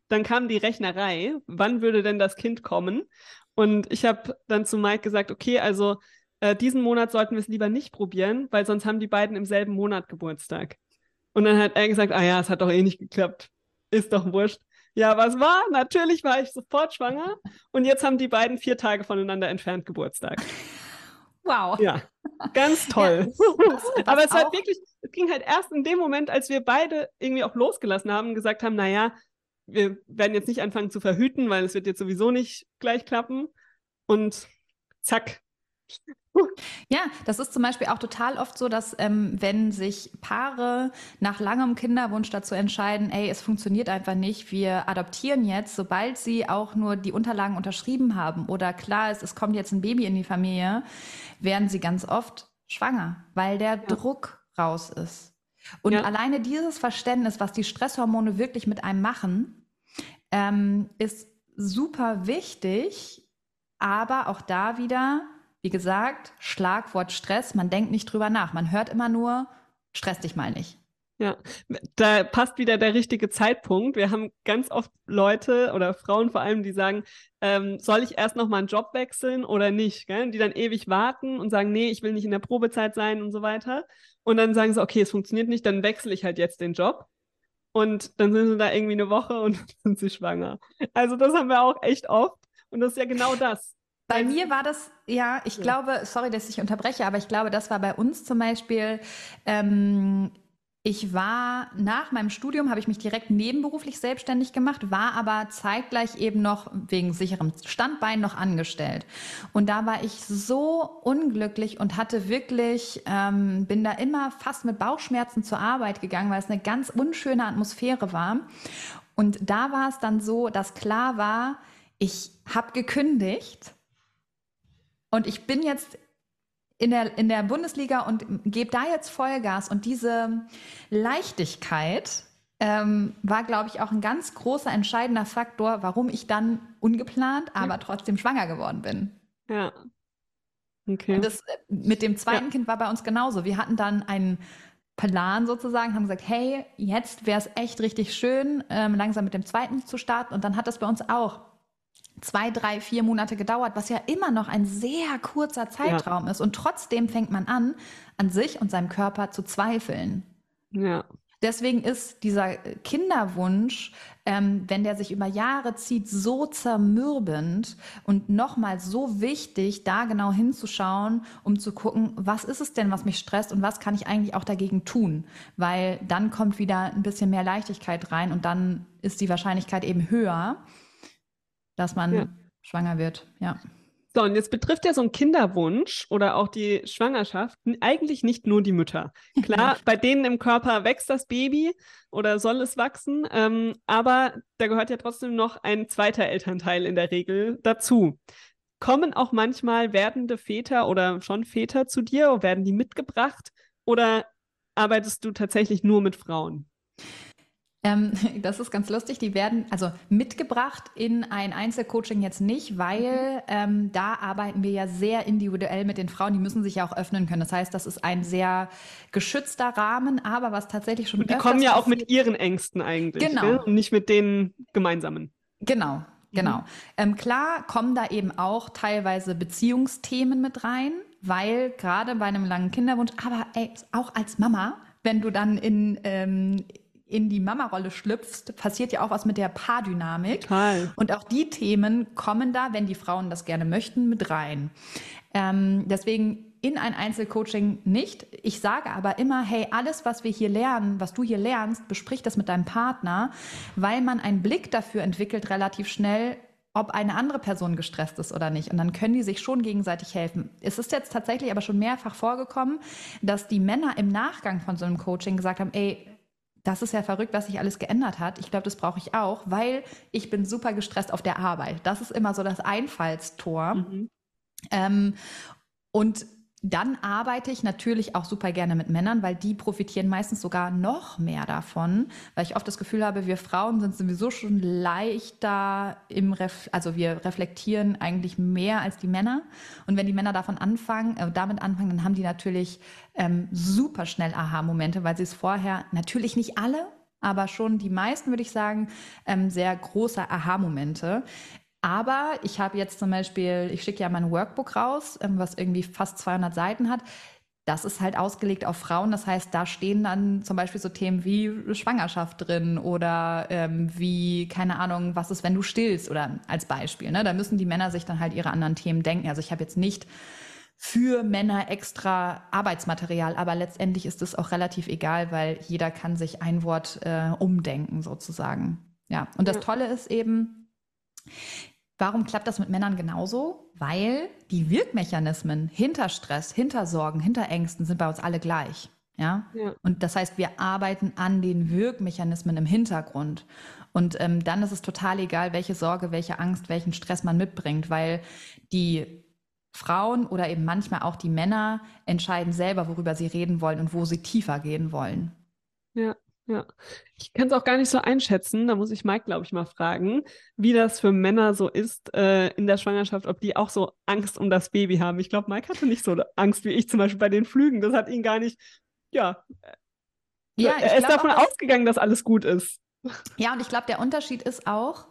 dann, kam die Rechnerei, wann würde denn das Kind kommen? Und ich habe dann zu Mike gesagt, okay, also äh, diesen Monat sollten wir es lieber nicht probieren, weil sonst haben die beiden im selben Monat Geburtstag. Und dann hat er gesagt, ah ja, es hat doch eh nicht geklappt. Ist doch wurscht. Ja, was war? Natürlich war ich sofort schwanger. Und jetzt haben die beiden vier Tage voneinander entfernt Geburtstag. Wow. Ja, ganz toll. Ja, das, Aber es war wirklich, es ging halt erst in dem Moment, als wir beide irgendwie auch losgelassen haben und gesagt haben, naja, wir werden jetzt nicht anfangen zu verhüten, weil es wird jetzt sowieso nicht gleich klappen. Und zack, ja, das ist zum Beispiel auch total oft so, dass ähm, wenn sich Paare nach langem Kinderwunsch dazu entscheiden, ey, es funktioniert einfach nicht, wir adoptieren jetzt, sobald sie auch nur die Unterlagen unterschrieben haben oder klar ist, es kommt jetzt ein Baby in die Familie, werden sie ganz oft schwanger, weil der ja. Druck raus ist. Und ja. alleine dieses Verständnis, was die Stresshormone wirklich mit einem machen, ähm, ist super wichtig, aber auch da wieder wie gesagt, Schlagwort Stress, man denkt nicht drüber nach. Man hört immer nur, stress dich mal nicht. Ja, da passt wieder der richtige Zeitpunkt. Wir haben ganz oft Leute oder Frauen vor allem, die sagen, ähm, soll ich erst noch mal einen Job wechseln oder nicht? Gell? Die dann ewig warten und sagen, nee, ich will nicht in der Probezeit sein und so weiter. Und dann sagen sie, okay, es funktioniert nicht, dann wechsle ich halt jetzt den Job. Und dann sind sie da irgendwie eine Woche und sind sie schwanger. Also das haben wir auch echt oft. Und das ist ja genau das. Bei mir war das, ja, ich ja. glaube, sorry, dass ich unterbreche, aber ich glaube, das war bei uns zum Beispiel, ähm, ich war nach meinem Studium, habe ich mich direkt nebenberuflich selbstständig gemacht, war aber zeitgleich eben noch wegen sicherem Standbein noch angestellt. Und da war ich so unglücklich und hatte wirklich, ähm, bin da immer fast mit Bauchschmerzen zur Arbeit gegangen, weil es eine ganz unschöne Atmosphäre war. Und da war es dann so, dass klar war, ich habe gekündigt und ich bin jetzt in der, in der Bundesliga und gebe da jetzt Vollgas. Und diese Leichtigkeit ähm, war, glaube ich, auch ein ganz großer entscheidender Faktor, warum ich dann ungeplant, aber trotzdem schwanger geworden bin. Ja. Okay. Und das äh, mit dem zweiten ja. Kind war bei uns genauso. Wir hatten dann einen Plan sozusagen, haben gesagt, hey, jetzt wäre es echt richtig schön, ähm, langsam mit dem zweiten zu starten. Und dann hat das bei uns auch zwei, drei, vier Monate gedauert, was ja immer noch ein sehr kurzer Zeitraum ja. ist. Und trotzdem fängt man an, an sich und seinem Körper zu zweifeln. Ja. Deswegen ist dieser Kinderwunsch, ähm, wenn der sich über Jahre zieht, so zermürbend und nochmal so wichtig, da genau hinzuschauen, um zu gucken, was ist es denn, was mich stresst und was kann ich eigentlich auch dagegen tun? Weil dann kommt wieder ein bisschen mehr Leichtigkeit rein und dann ist die Wahrscheinlichkeit eben höher, dass man ja. schwanger wird. Ja. So, und jetzt betrifft ja so ein Kinderwunsch oder auch die Schwangerschaft eigentlich nicht nur die Mütter. Klar, bei denen im Körper wächst das Baby oder soll es wachsen, ähm, aber da gehört ja trotzdem noch ein zweiter Elternteil in der Regel dazu. Kommen auch manchmal werdende Väter oder schon Väter zu dir? Werden die mitgebracht oder arbeitest du tatsächlich nur mit Frauen? Ähm, das ist ganz lustig. Die werden also mitgebracht in ein Einzelcoaching jetzt nicht, weil ähm, da arbeiten wir ja sehr individuell mit den Frauen. Die müssen sich ja auch öffnen können. Das heißt, das ist ein sehr geschützter Rahmen, aber was tatsächlich schon. Und die kommen ja auch mit ihren Ängsten eigentlich. Genau. Gell? Und nicht mit den gemeinsamen. Genau. Genau. Mhm. Ähm, klar kommen da eben auch teilweise Beziehungsthemen mit rein, weil gerade bei einem langen Kinderwunsch, aber ey, auch als Mama, wenn du dann in, ähm, in die Mama-Rolle schlüpfst, passiert ja auch was mit der Paardynamik. Total. Und auch die Themen kommen da, wenn die Frauen das gerne möchten, mit rein. Ähm, deswegen in ein Einzelcoaching nicht. Ich sage aber immer, hey, alles, was wir hier lernen, was du hier lernst, besprich das mit deinem Partner, weil man einen Blick dafür entwickelt relativ schnell, ob eine andere Person gestresst ist oder nicht. Und dann können die sich schon gegenseitig helfen. Es ist jetzt tatsächlich aber schon mehrfach vorgekommen, dass die Männer im Nachgang von so einem Coaching gesagt haben, ey, das ist ja verrückt, was sich alles geändert hat. Ich glaube, das brauche ich auch, weil ich bin super gestresst auf der Arbeit. Das ist immer so das Einfallstor. Mhm. Ähm, und dann arbeite ich natürlich auch super gerne mit Männern, weil die profitieren meistens sogar noch mehr davon, weil ich oft das Gefühl habe, wir Frauen sind sowieso schon leichter im Ref also wir reflektieren eigentlich mehr als die Männer. Und wenn die Männer davon anfangen, äh, damit anfangen, dann haben die natürlich ähm, super schnell Aha-Momente, weil sie es vorher natürlich nicht alle, aber schon die meisten, würde ich sagen, ähm, sehr große Aha-Momente. Aber ich habe jetzt zum Beispiel, ich schicke ja mein Workbook raus, ähm, was irgendwie fast 200 Seiten hat. Das ist halt ausgelegt auf Frauen. Das heißt, da stehen dann zum Beispiel so Themen wie Schwangerschaft drin oder ähm, wie, keine Ahnung, was ist, wenn du stillst oder als Beispiel. Ne? Da müssen die Männer sich dann halt ihre anderen Themen denken. Also ich habe jetzt nicht für Männer extra Arbeitsmaterial, aber letztendlich ist es auch relativ egal, weil jeder kann sich ein Wort äh, umdenken sozusagen. Ja, und das Tolle ist eben, Warum klappt das mit Männern genauso? Weil die Wirkmechanismen hinter Stress, hinter Sorgen, hinter Ängsten sind bei uns alle gleich. Ja? ja. Und das heißt, wir arbeiten an den Wirkmechanismen im Hintergrund. Und ähm, dann ist es total egal, welche Sorge, welche Angst, welchen Stress man mitbringt, weil die Frauen oder eben manchmal auch die Männer entscheiden selber, worüber sie reden wollen und wo sie tiefer gehen wollen. Ja. Ja, ich kann es auch gar nicht so einschätzen. Da muss ich Mike, glaube ich, mal fragen, wie das für Männer so ist äh, in der Schwangerschaft, ob die auch so Angst um das Baby haben. Ich glaube, Mike hatte nicht so Angst wie ich zum Beispiel bei den Flügen. Das hat ihn gar nicht, ja. Ja, er ist davon auch, ausgegangen, dass alles gut ist. Ja, und ich glaube, der Unterschied ist auch,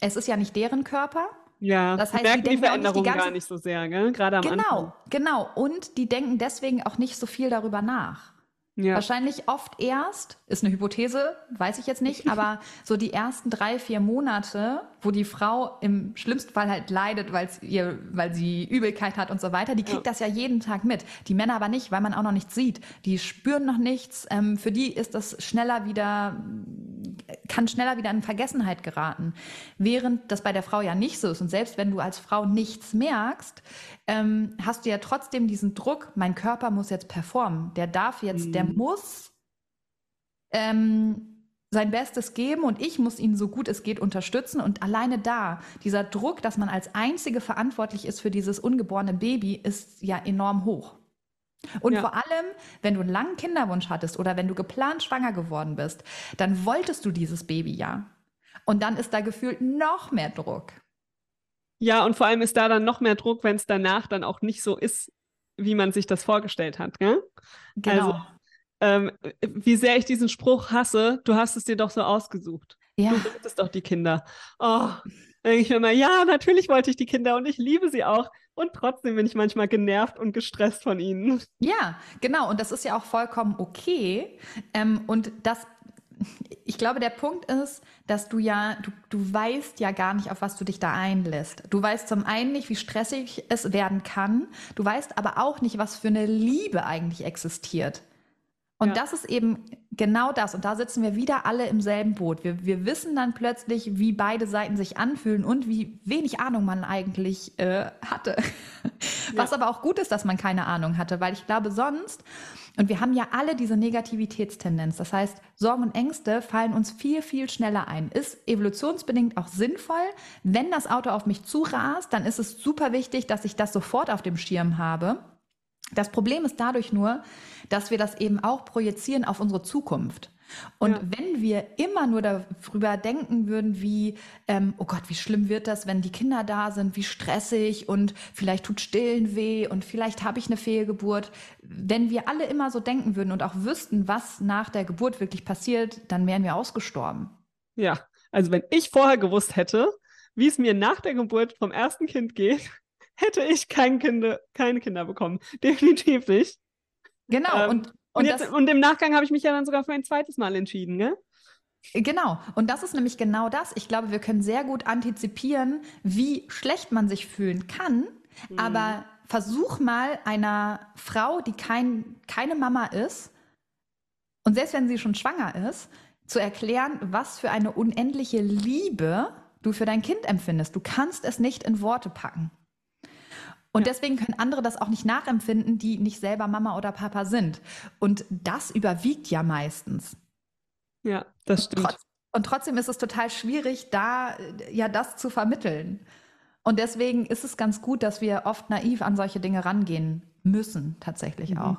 es ist ja nicht deren Körper. Ja, das heißt, die merken die, die Veränderung ganze... gar nicht so sehr, gell? gerade am genau, Anfang. Genau, genau. Und die denken deswegen auch nicht so viel darüber nach. Ja. Wahrscheinlich oft erst, ist eine Hypothese, weiß ich jetzt nicht, aber so die ersten drei, vier Monate, wo die Frau im schlimmsten Fall halt leidet, weil ihr, weil sie Übelkeit hat und so weiter, die kriegt ja. das ja jeden Tag mit. Die Männer aber nicht, weil man auch noch nichts sieht. Die spüren noch nichts. Ähm, für die ist das schneller wieder, kann schneller wieder in Vergessenheit geraten. Während das bei der Frau ja nicht so ist. Und selbst wenn du als Frau nichts merkst, ähm, hast du ja trotzdem diesen Druck, mein Körper muss jetzt performen. Der darf jetzt, mhm. der muss ähm, sein Bestes geben und ich muss ihn so gut es geht unterstützen. Und alleine da, dieser Druck, dass man als Einzige verantwortlich ist für dieses ungeborene Baby, ist ja enorm hoch. Und ja. vor allem, wenn du einen langen Kinderwunsch hattest oder wenn du geplant schwanger geworden bist, dann wolltest du dieses Baby ja. Und dann ist da gefühlt noch mehr Druck. Ja, und vor allem ist da dann noch mehr Druck, wenn es danach dann auch nicht so ist, wie man sich das vorgestellt hat. Gell? Genau. Also, ähm, wie sehr ich diesen Spruch hasse, du hast es dir doch so ausgesucht. Ja. Du wolltest doch die Kinder. Oh, denke ich mir mal, ja, natürlich wollte ich die Kinder und ich liebe sie auch. Und trotzdem bin ich manchmal genervt und gestresst von ihnen. Ja, genau. Und das ist ja auch vollkommen okay. Ähm, und das ich glaube, der Punkt ist, dass du ja, du, du weißt ja gar nicht, auf was du dich da einlässt. Du weißt zum einen nicht, wie stressig es werden kann. Du weißt aber auch nicht, was für eine Liebe eigentlich existiert. Und ja. das ist eben genau das. Und da sitzen wir wieder alle im selben Boot. Wir, wir wissen dann plötzlich, wie beide Seiten sich anfühlen und wie wenig Ahnung man eigentlich äh, hatte. Was aber auch gut ist, dass man keine Ahnung hatte, weil ich glaube, sonst, und wir haben ja alle diese Negativitätstendenz, das heißt, Sorgen und Ängste fallen uns viel, viel schneller ein. Ist evolutionsbedingt auch sinnvoll. Wenn das Auto auf mich zurast, dann ist es super wichtig, dass ich das sofort auf dem Schirm habe. Das Problem ist dadurch nur, dass wir das eben auch projizieren auf unsere Zukunft. Und ja. wenn wir immer nur darüber denken würden, wie, ähm, oh Gott, wie schlimm wird das, wenn die Kinder da sind, wie stressig und vielleicht tut Stillen weh und vielleicht habe ich eine Fehlgeburt. Wenn wir alle immer so denken würden und auch wüssten, was nach der Geburt wirklich passiert, dann wären wir ausgestorben. Ja, also wenn ich vorher gewusst hätte, wie es mir nach der Geburt vom ersten Kind geht, hätte ich kein Kinder, keine Kinder bekommen. Definitiv nicht. Genau. Ähm, und, und, jetzt, das, und im Nachgang habe ich mich ja dann sogar für ein zweites Mal entschieden, gell? Genau. Und das ist nämlich genau das. Ich glaube, wir können sehr gut antizipieren, wie schlecht man sich fühlen kann. Mhm. Aber versuch mal einer Frau, die kein, keine Mama ist, und selbst wenn sie schon schwanger ist, zu erklären, was für eine unendliche Liebe du für dein Kind empfindest. Du kannst es nicht in Worte packen. Und ja. deswegen können andere das auch nicht nachempfinden, die nicht selber Mama oder Papa sind. Und das überwiegt ja meistens. Ja, das stimmt. Und, trotz, und trotzdem ist es total schwierig, da ja das zu vermitteln. Und deswegen ist es ganz gut, dass wir oft naiv an solche Dinge rangehen. müssen, tatsächlich mhm. auch.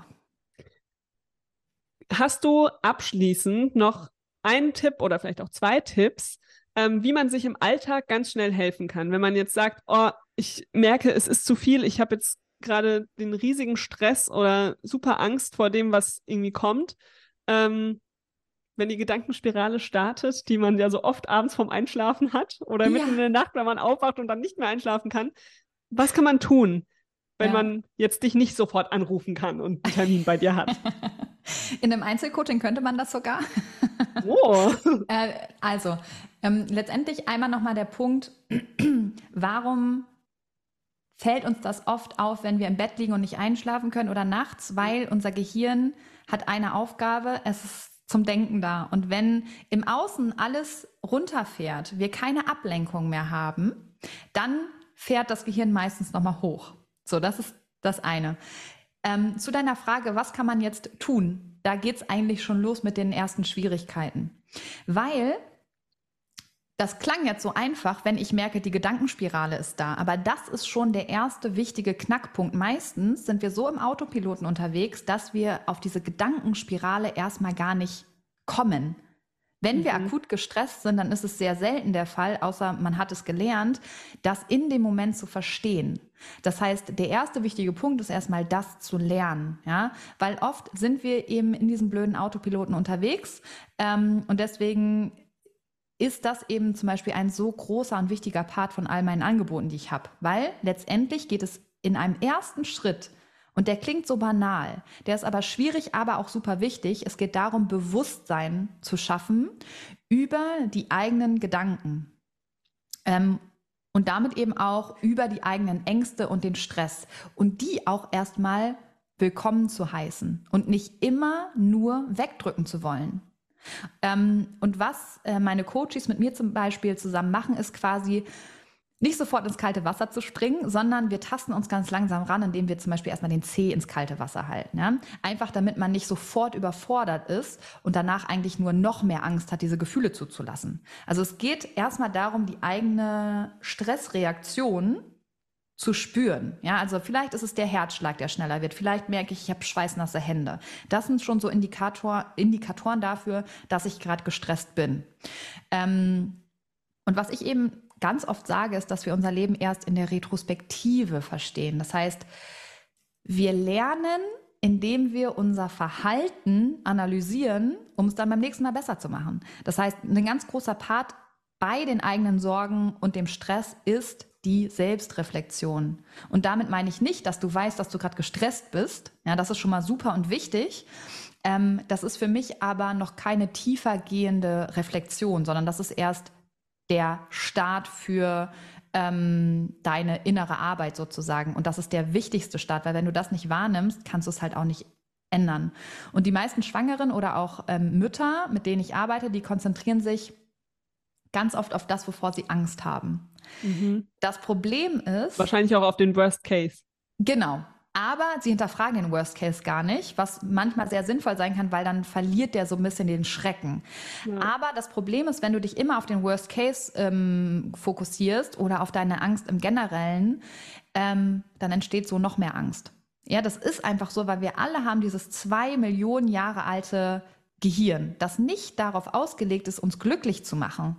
Hast du abschließend noch einen Tipp oder vielleicht auch zwei Tipps, ähm, wie man sich im Alltag ganz schnell helfen kann? Wenn man jetzt sagt, oh, ich merke, es ist zu viel, ich habe jetzt gerade den riesigen Stress oder super Angst vor dem, was irgendwie kommt. Ähm, wenn die Gedankenspirale startet, die man ja so oft abends vorm Einschlafen hat oder ja. mitten in der Nacht, wenn man aufwacht und dann nicht mehr einschlafen kann, was kann man tun, wenn ja. man jetzt dich nicht sofort anrufen kann und einen Termin bei dir hat? In einem Einzelcoaching könnte man das sogar. Oh. äh, also, ähm, letztendlich einmal nochmal der Punkt, warum fällt uns das oft auf, wenn wir im Bett liegen und nicht einschlafen können oder nachts, weil unser Gehirn hat eine Aufgabe, es ist zum Denken da. Und wenn im Außen alles runterfährt, wir keine Ablenkung mehr haben, dann fährt das Gehirn meistens nochmal hoch. So, das ist das eine. Ähm, zu deiner Frage, was kann man jetzt tun? Da geht es eigentlich schon los mit den ersten Schwierigkeiten. Weil das klang jetzt so einfach, wenn ich merke, die Gedankenspirale ist da. Aber das ist schon der erste wichtige Knackpunkt. Meistens sind wir so im Autopiloten unterwegs, dass wir auf diese Gedankenspirale erstmal gar nicht kommen. Wenn wir mhm. akut gestresst sind, dann ist es sehr selten der Fall, außer man hat es gelernt, das in dem Moment zu verstehen. Das heißt, der erste wichtige Punkt ist erstmal das zu lernen, ja, weil oft sind wir eben in diesem blöden Autopiloten unterwegs ähm, und deswegen ist das eben zum Beispiel ein so großer und wichtiger Part von all meinen Angeboten, die ich habe. Weil letztendlich geht es in einem ersten Schritt, und der klingt so banal, der ist aber schwierig, aber auch super wichtig. Es geht darum, Bewusstsein zu schaffen über die eigenen Gedanken. Ähm, und damit eben auch über die eigenen Ängste und den Stress. Und die auch erstmal willkommen zu heißen und nicht immer nur wegdrücken zu wollen. Ähm, und was äh, meine Coaches mit mir zum Beispiel zusammen machen, ist quasi nicht sofort ins kalte Wasser zu springen, sondern wir tasten uns ganz langsam ran, indem wir zum Beispiel erstmal den Zeh ins kalte Wasser halten. Ja? Einfach damit man nicht sofort überfordert ist und danach eigentlich nur noch mehr Angst hat, diese Gefühle zuzulassen. Also es geht erstmal darum, die eigene Stressreaktion zu spüren. Ja, also vielleicht ist es der Herzschlag, der schneller wird. Vielleicht merke ich, ich habe schweißnasse Hände. Das sind schon so Indikator, Indikatoren dafür, dass ich gerade gestresst bin. Ähm, und was ich eben ganz oft sage, ist, dass wir unser Leben erst in der Retrospektive verstehen. Das heißt, wir lernen, indem wir unser Verhalten analysieren, um es dann beim nächsten Mal besser zu machen. Das heißt, ein ganz großer Part bei den eigenen Sorgen und dem Stress ist, die Selbstreflexion. Und damit meine ich nicht, dass du weißt, dass du gerade gestresst bist. Ja, das ist schon mal super und wichtig. Ähm, das ist für mich aber noch keine tiefer gehende Reflexion, sondern das ist erst der Start für ähm, deine innere Arbeit sozusagen. Und das ist der wichtigste Start, weil wenn du das nicht wahrnimmst, kannst du es halt auch nicht ändern. Und die meisten Schwangeren oder auch ähm, Mütter, mit denen ich arbeite, die konzentrieren sich ganz oft auf das, wovor sie Angst haben. Mhm. Das Problem ist. Wahrscheinlich auch auf den Worst Case. Genau. Aber sie hinterfragen den Worst Case gar nicht, was manchmal sehr sinnvoll sein kann, weil dann verliert der so ein bisschen den Schrecken. Ja. Aber das Problem ist, wenn du dich immer auf den Worst Case ähm, fokussierst oder auf deine Angst im Generellen, ähm, dann entsteht so noch mehr Angst. Ja, das ist einfach so, weil wir alle haben dieses zwei Millionen Jahre alte Gehirn, das nicht darauf ausgelegt ist, uns glücklich zu machen,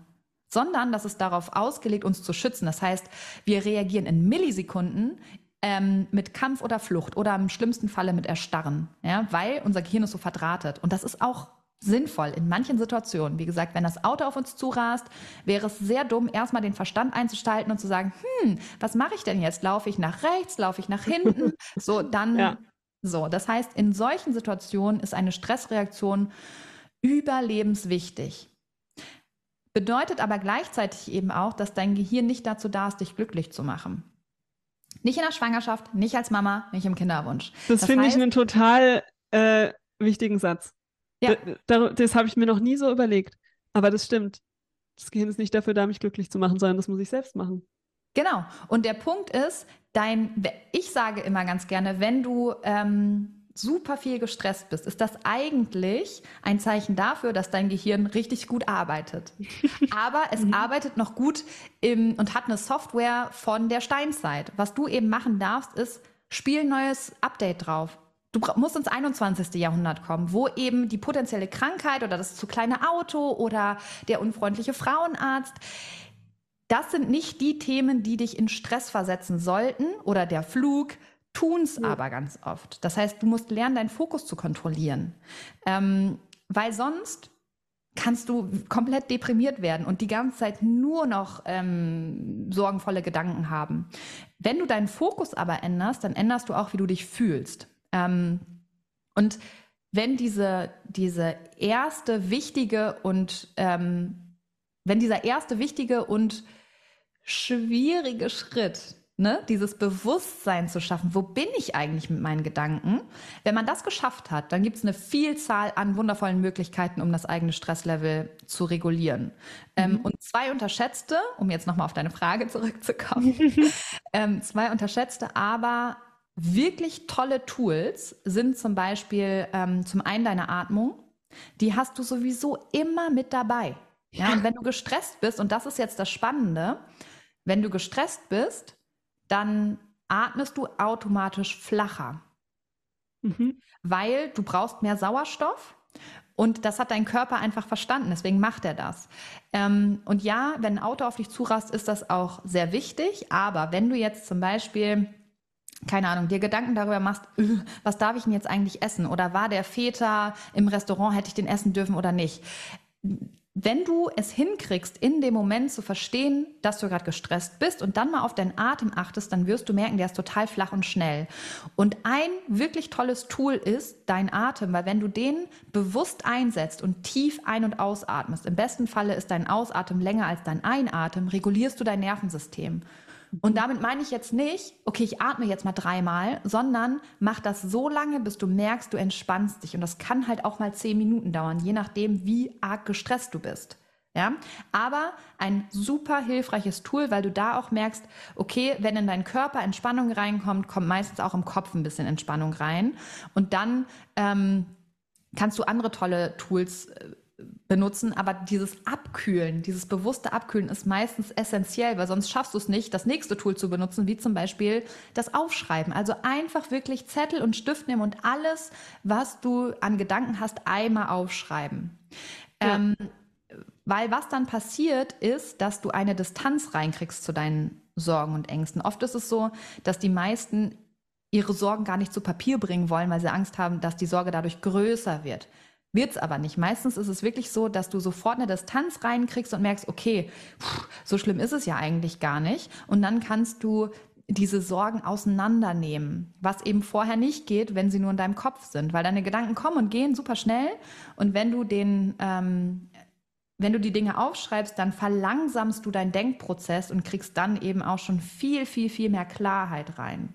sondern das ist darauf ausgelegt, uns zu schützen. Das heißt, wir reagieren in Millisekunden ähm, mit Kampf oder Flucht oder im schlimmsten Falle mit Erstarren, ja, weil unser Gehirn ist so verdrahtet. Und das ist auch sinnvoll in manchen Situationen. Wie gesagt, wenn das Auto auf uns zurast, wäre es sehr dumm, erstmal den Verstand einzuschalten und zu sagen, hm, was mache ich denn jetzt? Laufe ich nach rechts, laufe ich nach hinten? So, dann ja. so. Das heißt, in solchen Situationen ist eine Stressreaktion überlebenswichtig. Bedeutet aber gleichzeitig eben auch, dass dein Gehirn nicht dazu da ist, dich glücklich zu machen. Nicht in der Schwangerschaft, nicht als Mama, nicht im Kinderwunsch. Das, das finde ich einen total äh, wichtigen Satz. Ja. Das, das habe ich mir noch nie so überlegt. Aber das stimmt. Das Gehirn ist nicht dafür da, mich glücklich zu machen, sondern das muss ich selbst machen. Genau. Und der Punkt ist, dein, ich sage immer ganz gerne, wenn du ähm, super viel gestresst bist, ist das eigentlich ein Zeichen dafür, dass dein Gehirn richtig gut arbeitet. Aber es mhm. arbeitet noch gut im, und hat eine Software von der Steinzeit. Was du eben machen darfst, ist spiel ein neues Update drauf. Du musst ins 21. Jahrhundert kommen, wo eben die potenzielle Krankheit oder das zu kleine Auto oder der unfreundliche Frauenarzt, das sind nicht die Themen, die dich in Stress versetzen sollten oder der Flug, tun es ja. aber ganz oft. Das heißt, du musst lernen, deinen Fokus zu kontrollieren, ähm, weil sonst kannst du komplett deprimiert werden und die ganze Zeit nur noch ähm, sorgenvolle Gedanken haben. Wenn du deinen Fokus aber änderst, dann änderst du auch, wie du dich fühlst. Ähm, und wenn diese, diese erste wichtige und ähm, wenn dieser erste wichtige und schwierige Schritt ne, dieses Bewusstsein zu schaffen, wo bin ich eigentlich mit meinen Gedanken? Wenn man das geschafft hat, dann gibt es eine Vielzahl an wundervollen Möglichkeiten, um das eigene Stresslevel zu regulieren. Ähm, mhm. Ähm, und zwei unterschätzte, um jetzt nochmal auf deine Frage zurückzukommen, ähm, zwei unterschätzte, aber wirklich tolle Tools sind zum Beispiel ähm, zum einen deine Atmung. Die hast du sowieso immer mit dabei. Ja, und wenn du gestresst bist, und das ist jetzt das Spannende, wenn du gestresst bist, dann atmest du automatisch flacher, mhm. weil du brauchst mehr Sauerstoff und das hat dein Körper einfach verstanden, deswegen macht er das. Ähm, und ja, wenn ein Auto auf dich zurast, ist das auch sehr wichtig, aber wenn du jetzt zum Beispiel keine Ahnung, dir Gedanken darüber machst, äh, was darf ich denn jetzt eigentlich essen? Oder war der Väter im Restaurant, hätte ich den essen dürfen oder nicht? Wenn du es hinkriegst, in dem Moment zu verstehen, dass du gerade gestresst bist und dann mal auf deinen Atem achtest, dann wirst du merken, der ist total flach und schnell. Und ein wirklich tolles Tool ist dein Atem, weil wenn du den bewusst einsetzt und tief ein- und ausatmest, im besten Falle ist dein Ausatmen länger als dein Einatmen, regulierst du dein Nervensystem. Und damit meine ich jetzt nicht, okay, ich atme jetzt mal dreimal, sondern mach das so lange, bis du merkst, du entspannst dich. Und das kann halt auch mal zehn Minuten dauern, je nachdem, wie arg gestresst du bist. Ja, aber ein super hilfreiches Tool, weil du da auch merkst, okay, wenn in deinen Körper Entspannung reinkommt, kommt meistens auch im Kopf ein bisschen Entspannung rein. Und dann ähm, kannst du andere tolle Tools äh, benutzen, aber dieses Abkühlen, dieses bewusste Abkühlen ist meistens essentiell, weil sonst schaffst du es nicht, das nächste Tool zu benutzen, wie zum Beispiel das Aufschreiben. Also einfach wirklich Zettel und Stift nehmen und alles, was du an Gedanken hast, einmal aufschreiben. Ja. Ähm, weil was dann passiert ist, dass du eine Distanz reinkriegst zu deinen Sorgen und Ängsten. Oft ist es so, dass die meisten ihre Sorgen gar nicht zu Papier bringen wollen, weil sie Angst haben, dass die Sorge dadurch größer wird. Wird's aber nicht. Meistens ist es wirklich so, dass du sofort eine Distanz reinkriegst und merkst, okay, pff, so schlimm ist es ja eigentlich gar nicht. Und dann kannst du diese Sorgen auseinandernehmen, was eben vorher nicht geht, wenn sie nur in deinem Kopf sind, weil deine Gedanken kommen und gehen super schnell. Und wenn du den, ähm, wenn du die Dinge aufschreibst, dann verlangsamst du deinen Denkprozess und kriegst dann eben auch schon viel, viel, viel mehr Klarheit rein.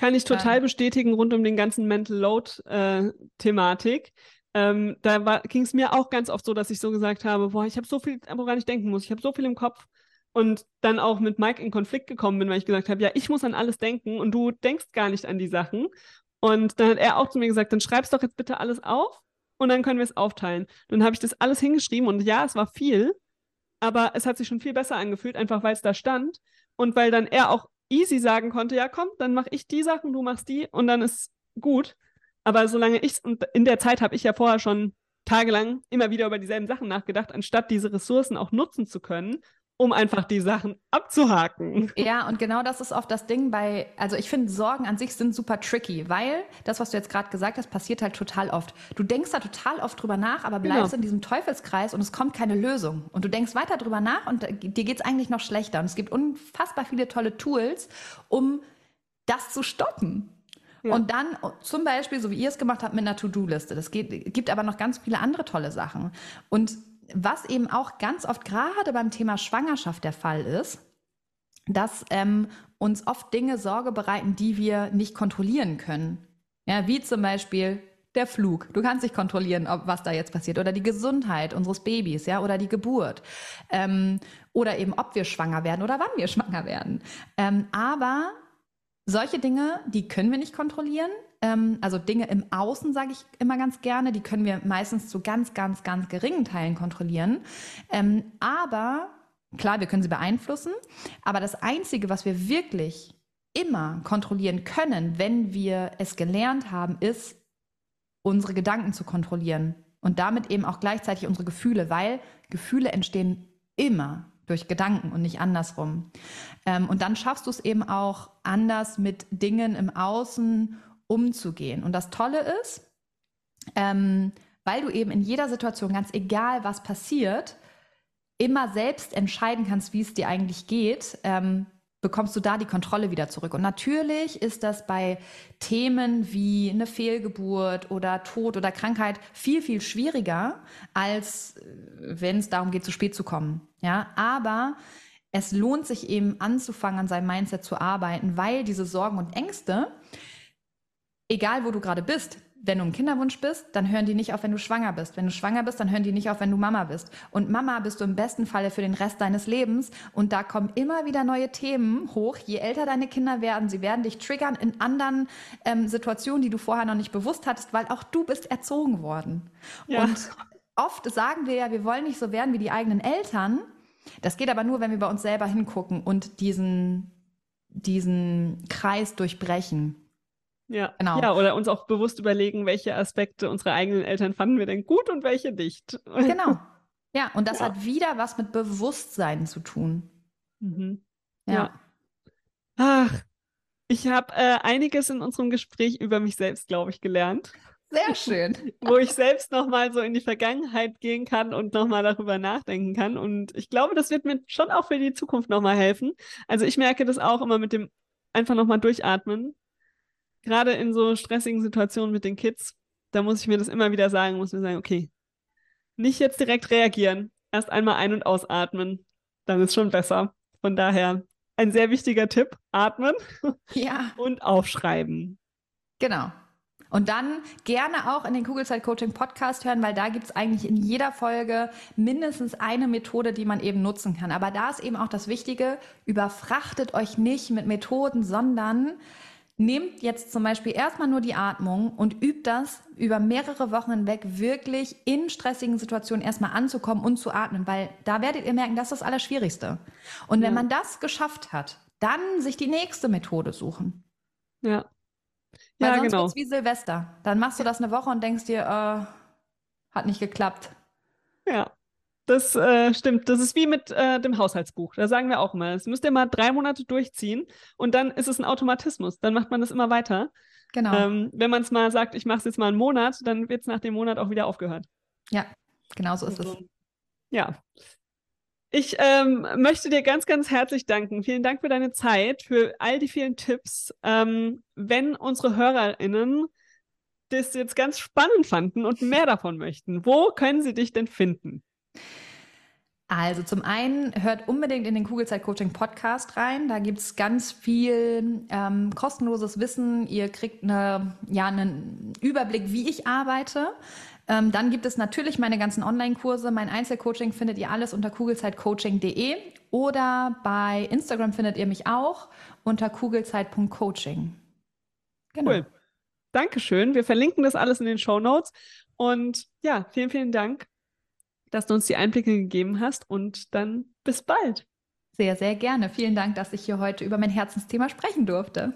Kann ich total ähm, bestätigen rund um den ganzen Mental Load-Thematik. Äh, ähm, da ging es mir auch ganz oft so, dass ich so gesagt habe, boah, ich habe so viel, woran ich denken muss, ich habe so viel im Kopf und dann auch mit Mike in Konflikt gekommen bin, weil ich gesagt habe, ja, ich muss an alles denken und du denkst gar nicht an die Sachen. Und dann hat er auch zu mir gesagt, dann schreib's doch jetzt bitte alles auf und dann können wir es aufteilen. Dann habe ich das alles hingeschrieben und ja, es war viel, aber es hat sich schon viel besser angefühlt, einfach weil es da stand und weil dann er auch easy sagen konnte, ja, komm, dann mache ich die Sachen, du machst die und dann ist gut. Aber solange ich, und in der Zeit habe ich ja vorher schon tagelang immer wieder über dieselben Sachen nachgedacht, anstatt diese Ressourcen auch nutzen zu können, um einfach die Sachen abzuhaken. Ja, und genau das ist oft das Ding bei, also ich finde, Sorgen an sich sind super tricky, weil das, was du jetzt gerade gesagt hast, passiert halt total oft. Du denkst da total oft drüber nach, aber bleibst genau. in diesem Teufelskreis und es kommt keine Lösung. Und du denkst weiter drüber nach und dir geht es eigentlich noch schlechter. Und es gibt unfassbar viele tolle Tools, um das zu stoppen. Und dann zum Beispiel, so wie ihr es gemacht habt, mit einer To-Do-Liste. Das geht, gibt aber noch ganz viele andere tolle Sachen. Und was eben auch ganz oft gerade beim Thema Schwangerschaft der Fall ist, dass ähm, uns oft Dinge Sorge bereiten, die wir nicht kontrollieren können. Ja, wie zum Beispiel der Flug. Du kannst nicht kontrollieren, ob, was da jetzt passiert. Oder die Gesundheit unseres Babys, ja, oder die Geburt. Ähm, oder eben, ob wir schwanger werden oder wann wir schwanger werden. Ähm, aber solche Dinge, die können wir nicht kontrollieren. Ähm, also Dinge im Außen, sage ich immer ganz gerne, die können wir meistens zu ganz, ganz, ganz geringen Teilen kontrollieren. Ähm, aber klar, wir können sie beeinflussen. Aber das Einzige, was wir wirklich immer kontrollieren können, wenn wir es gelernt haben, ist, unsere Gedanken zu kontrollieren und damit eben auch gleichzeitig unsere Gefühle, weil Gefühle entstehen immer durch Gedanken und nicht andersrum. Ähm, und dann schaffst du es eben auch anders mit Dingen im Außen umzugehen. Und das Tolle ist, ähm, weil du eben in jeder Situation, ganz egal was passiert, immer selbst entscheiden kannst, wie es dir eigentlich geht, ähm, bekommst du da die Kontrolle wieder zurück. Und natürlich ist das bei Themen wie eine Fehlgeburt oder Tod oder Krankheit viel, viel schwieriger, als äh, wenn es darum geht, zu spät zu kommen. Ja, aber es lohnt sich eben anzufangen, an seinem Mindset zu arbeiten, weil diese Sorgen und Ängste, egal wo du gerade bist, wenn du im Kinderwunsch bist, dann hören die nicht auf, wenn du schwanger bist. Wenn du schwanger bist, dann hören die nicht auf, wenn du Mama bist. Und Mama bist du im besten Falle für den Rest deines Lebens. Und da kommen immer wieder neue Themen hoch. Je älter deine Kinder werden, sie werden dich triggern in anderen ähm, Situationen, die du vorher noch nicht bewusst hattest, weil auch du bist erzogen worden. Ja. Und oft sagen wir ja, wir wollen nicht so werden wie die eigenen Eltern. Das geht aber nur, wenn wir bei uns selber hingucken und diesen, diesen Kreis durchbrechen. Ja, genau. Ja, oder uns auch bewusst überlegen, welche Aspekte unserer eigenen Eltern fanden wir denn gut und welche nicht. Genau. Ja, und das ja. hat wieder was mit Bewusstsein zu tun. Mhm. Ja. ja. Ach, ich habe äh, einiges in unserem Gespräch über mich selbst, glaube ich, gelernt. Sehr schön. Wo ich selbst nochmal so in die Vergangenheit gehen kann und nochmal darüber nachdenken kann. Und ich glaube, das wird mir schon auch für die Zukunft nochmal helfen. Also ich merke das auch immer mit dem einfach nochmal durchatmen gerade in so stressigen Situationen mit den Kids, da muss ich mir das immer wieder sagen, muss mir sagen, okay, nicht jetzt direkt reagieren, erst einmal ein- und ausatmen, dann ist schon besser. Von daher ein sehr wichtiger Tipp, atmen ja. und aufschreiben. Genau. Und dann gerne auch in den Kugelzeit Coaching Podcast hören, weil da gibt es eigentlich in jeder Folge mindestens eine Methode, die man eben nutzen kann. Aber da ist eben auch das Wichtige, überfrachtet euch nicht mit Methoden, sondern Nehmt jetzt zum Beispiel erstmal nur die Atmung und übt das über mehrere Wochen hinweg wirklich in stressigen Situationen erstmal anzukommen und zu atmen, weil da werdet ihr merken, das ist das Allerschwierigste. Und wenn ja. man das geschafft hat, dann sich die nächste Methode suchen. Ja. Weil ja, sonst genau. wie Silvester. Dann machst du das eine Woche und denkst dir, äh, hat nicht geklappt. Ja. Das äh, stimmt. Das ist wie mit äh, dem Haushaltsbuch. Da sagen wir auch immer, das müsst ihr mal drei Monate durchziehen und dann ist es ein Automatismus. Dann macht man das immer weiter. Genau. Ähm, wenn man es mal sagt, ich mache es jetzt mal einen Monat, dann wird es nach dem Monat auch wieder aufgehört. Ja, genau so ist also, es. Ja. Ich ähm, möchte dir ganz, ganz herzlich danken. Vielen Dank für deine Zeit, für all die vielen Tipps. Ähm, wenn unsere HörerInnen das jetzt ganz spannend fanden und mehr davon möchten, wo können sie dich denn finden? Also zum einen hört unbedingt in den Kugelzeit Coaching Podcast rein. Da gibt es ganz viel ähm, kostenloses Wissen. Ihr kriegt eine, ja, einen Überblick, wie ich arbeite. Ähm, dann gibt es natürlich meine ganzen Online-Kurse. Mein Einzelcoaching findet ihr alles unter kugelzeitcoaching.de oder bei Instagram findet ihr mich auch unter kugelzeit.coaching. Genau. Cool. Dankeschön. Wir verlinken das alles in den Show Notes. Und ja, vielen, vielen Dank dass du uns die Einblicke gegeben hast und dann bis bald. Sehr, sehr gerne. Vielen Dank, dass ich hier heute über mein Herzensthema sprechen durfte.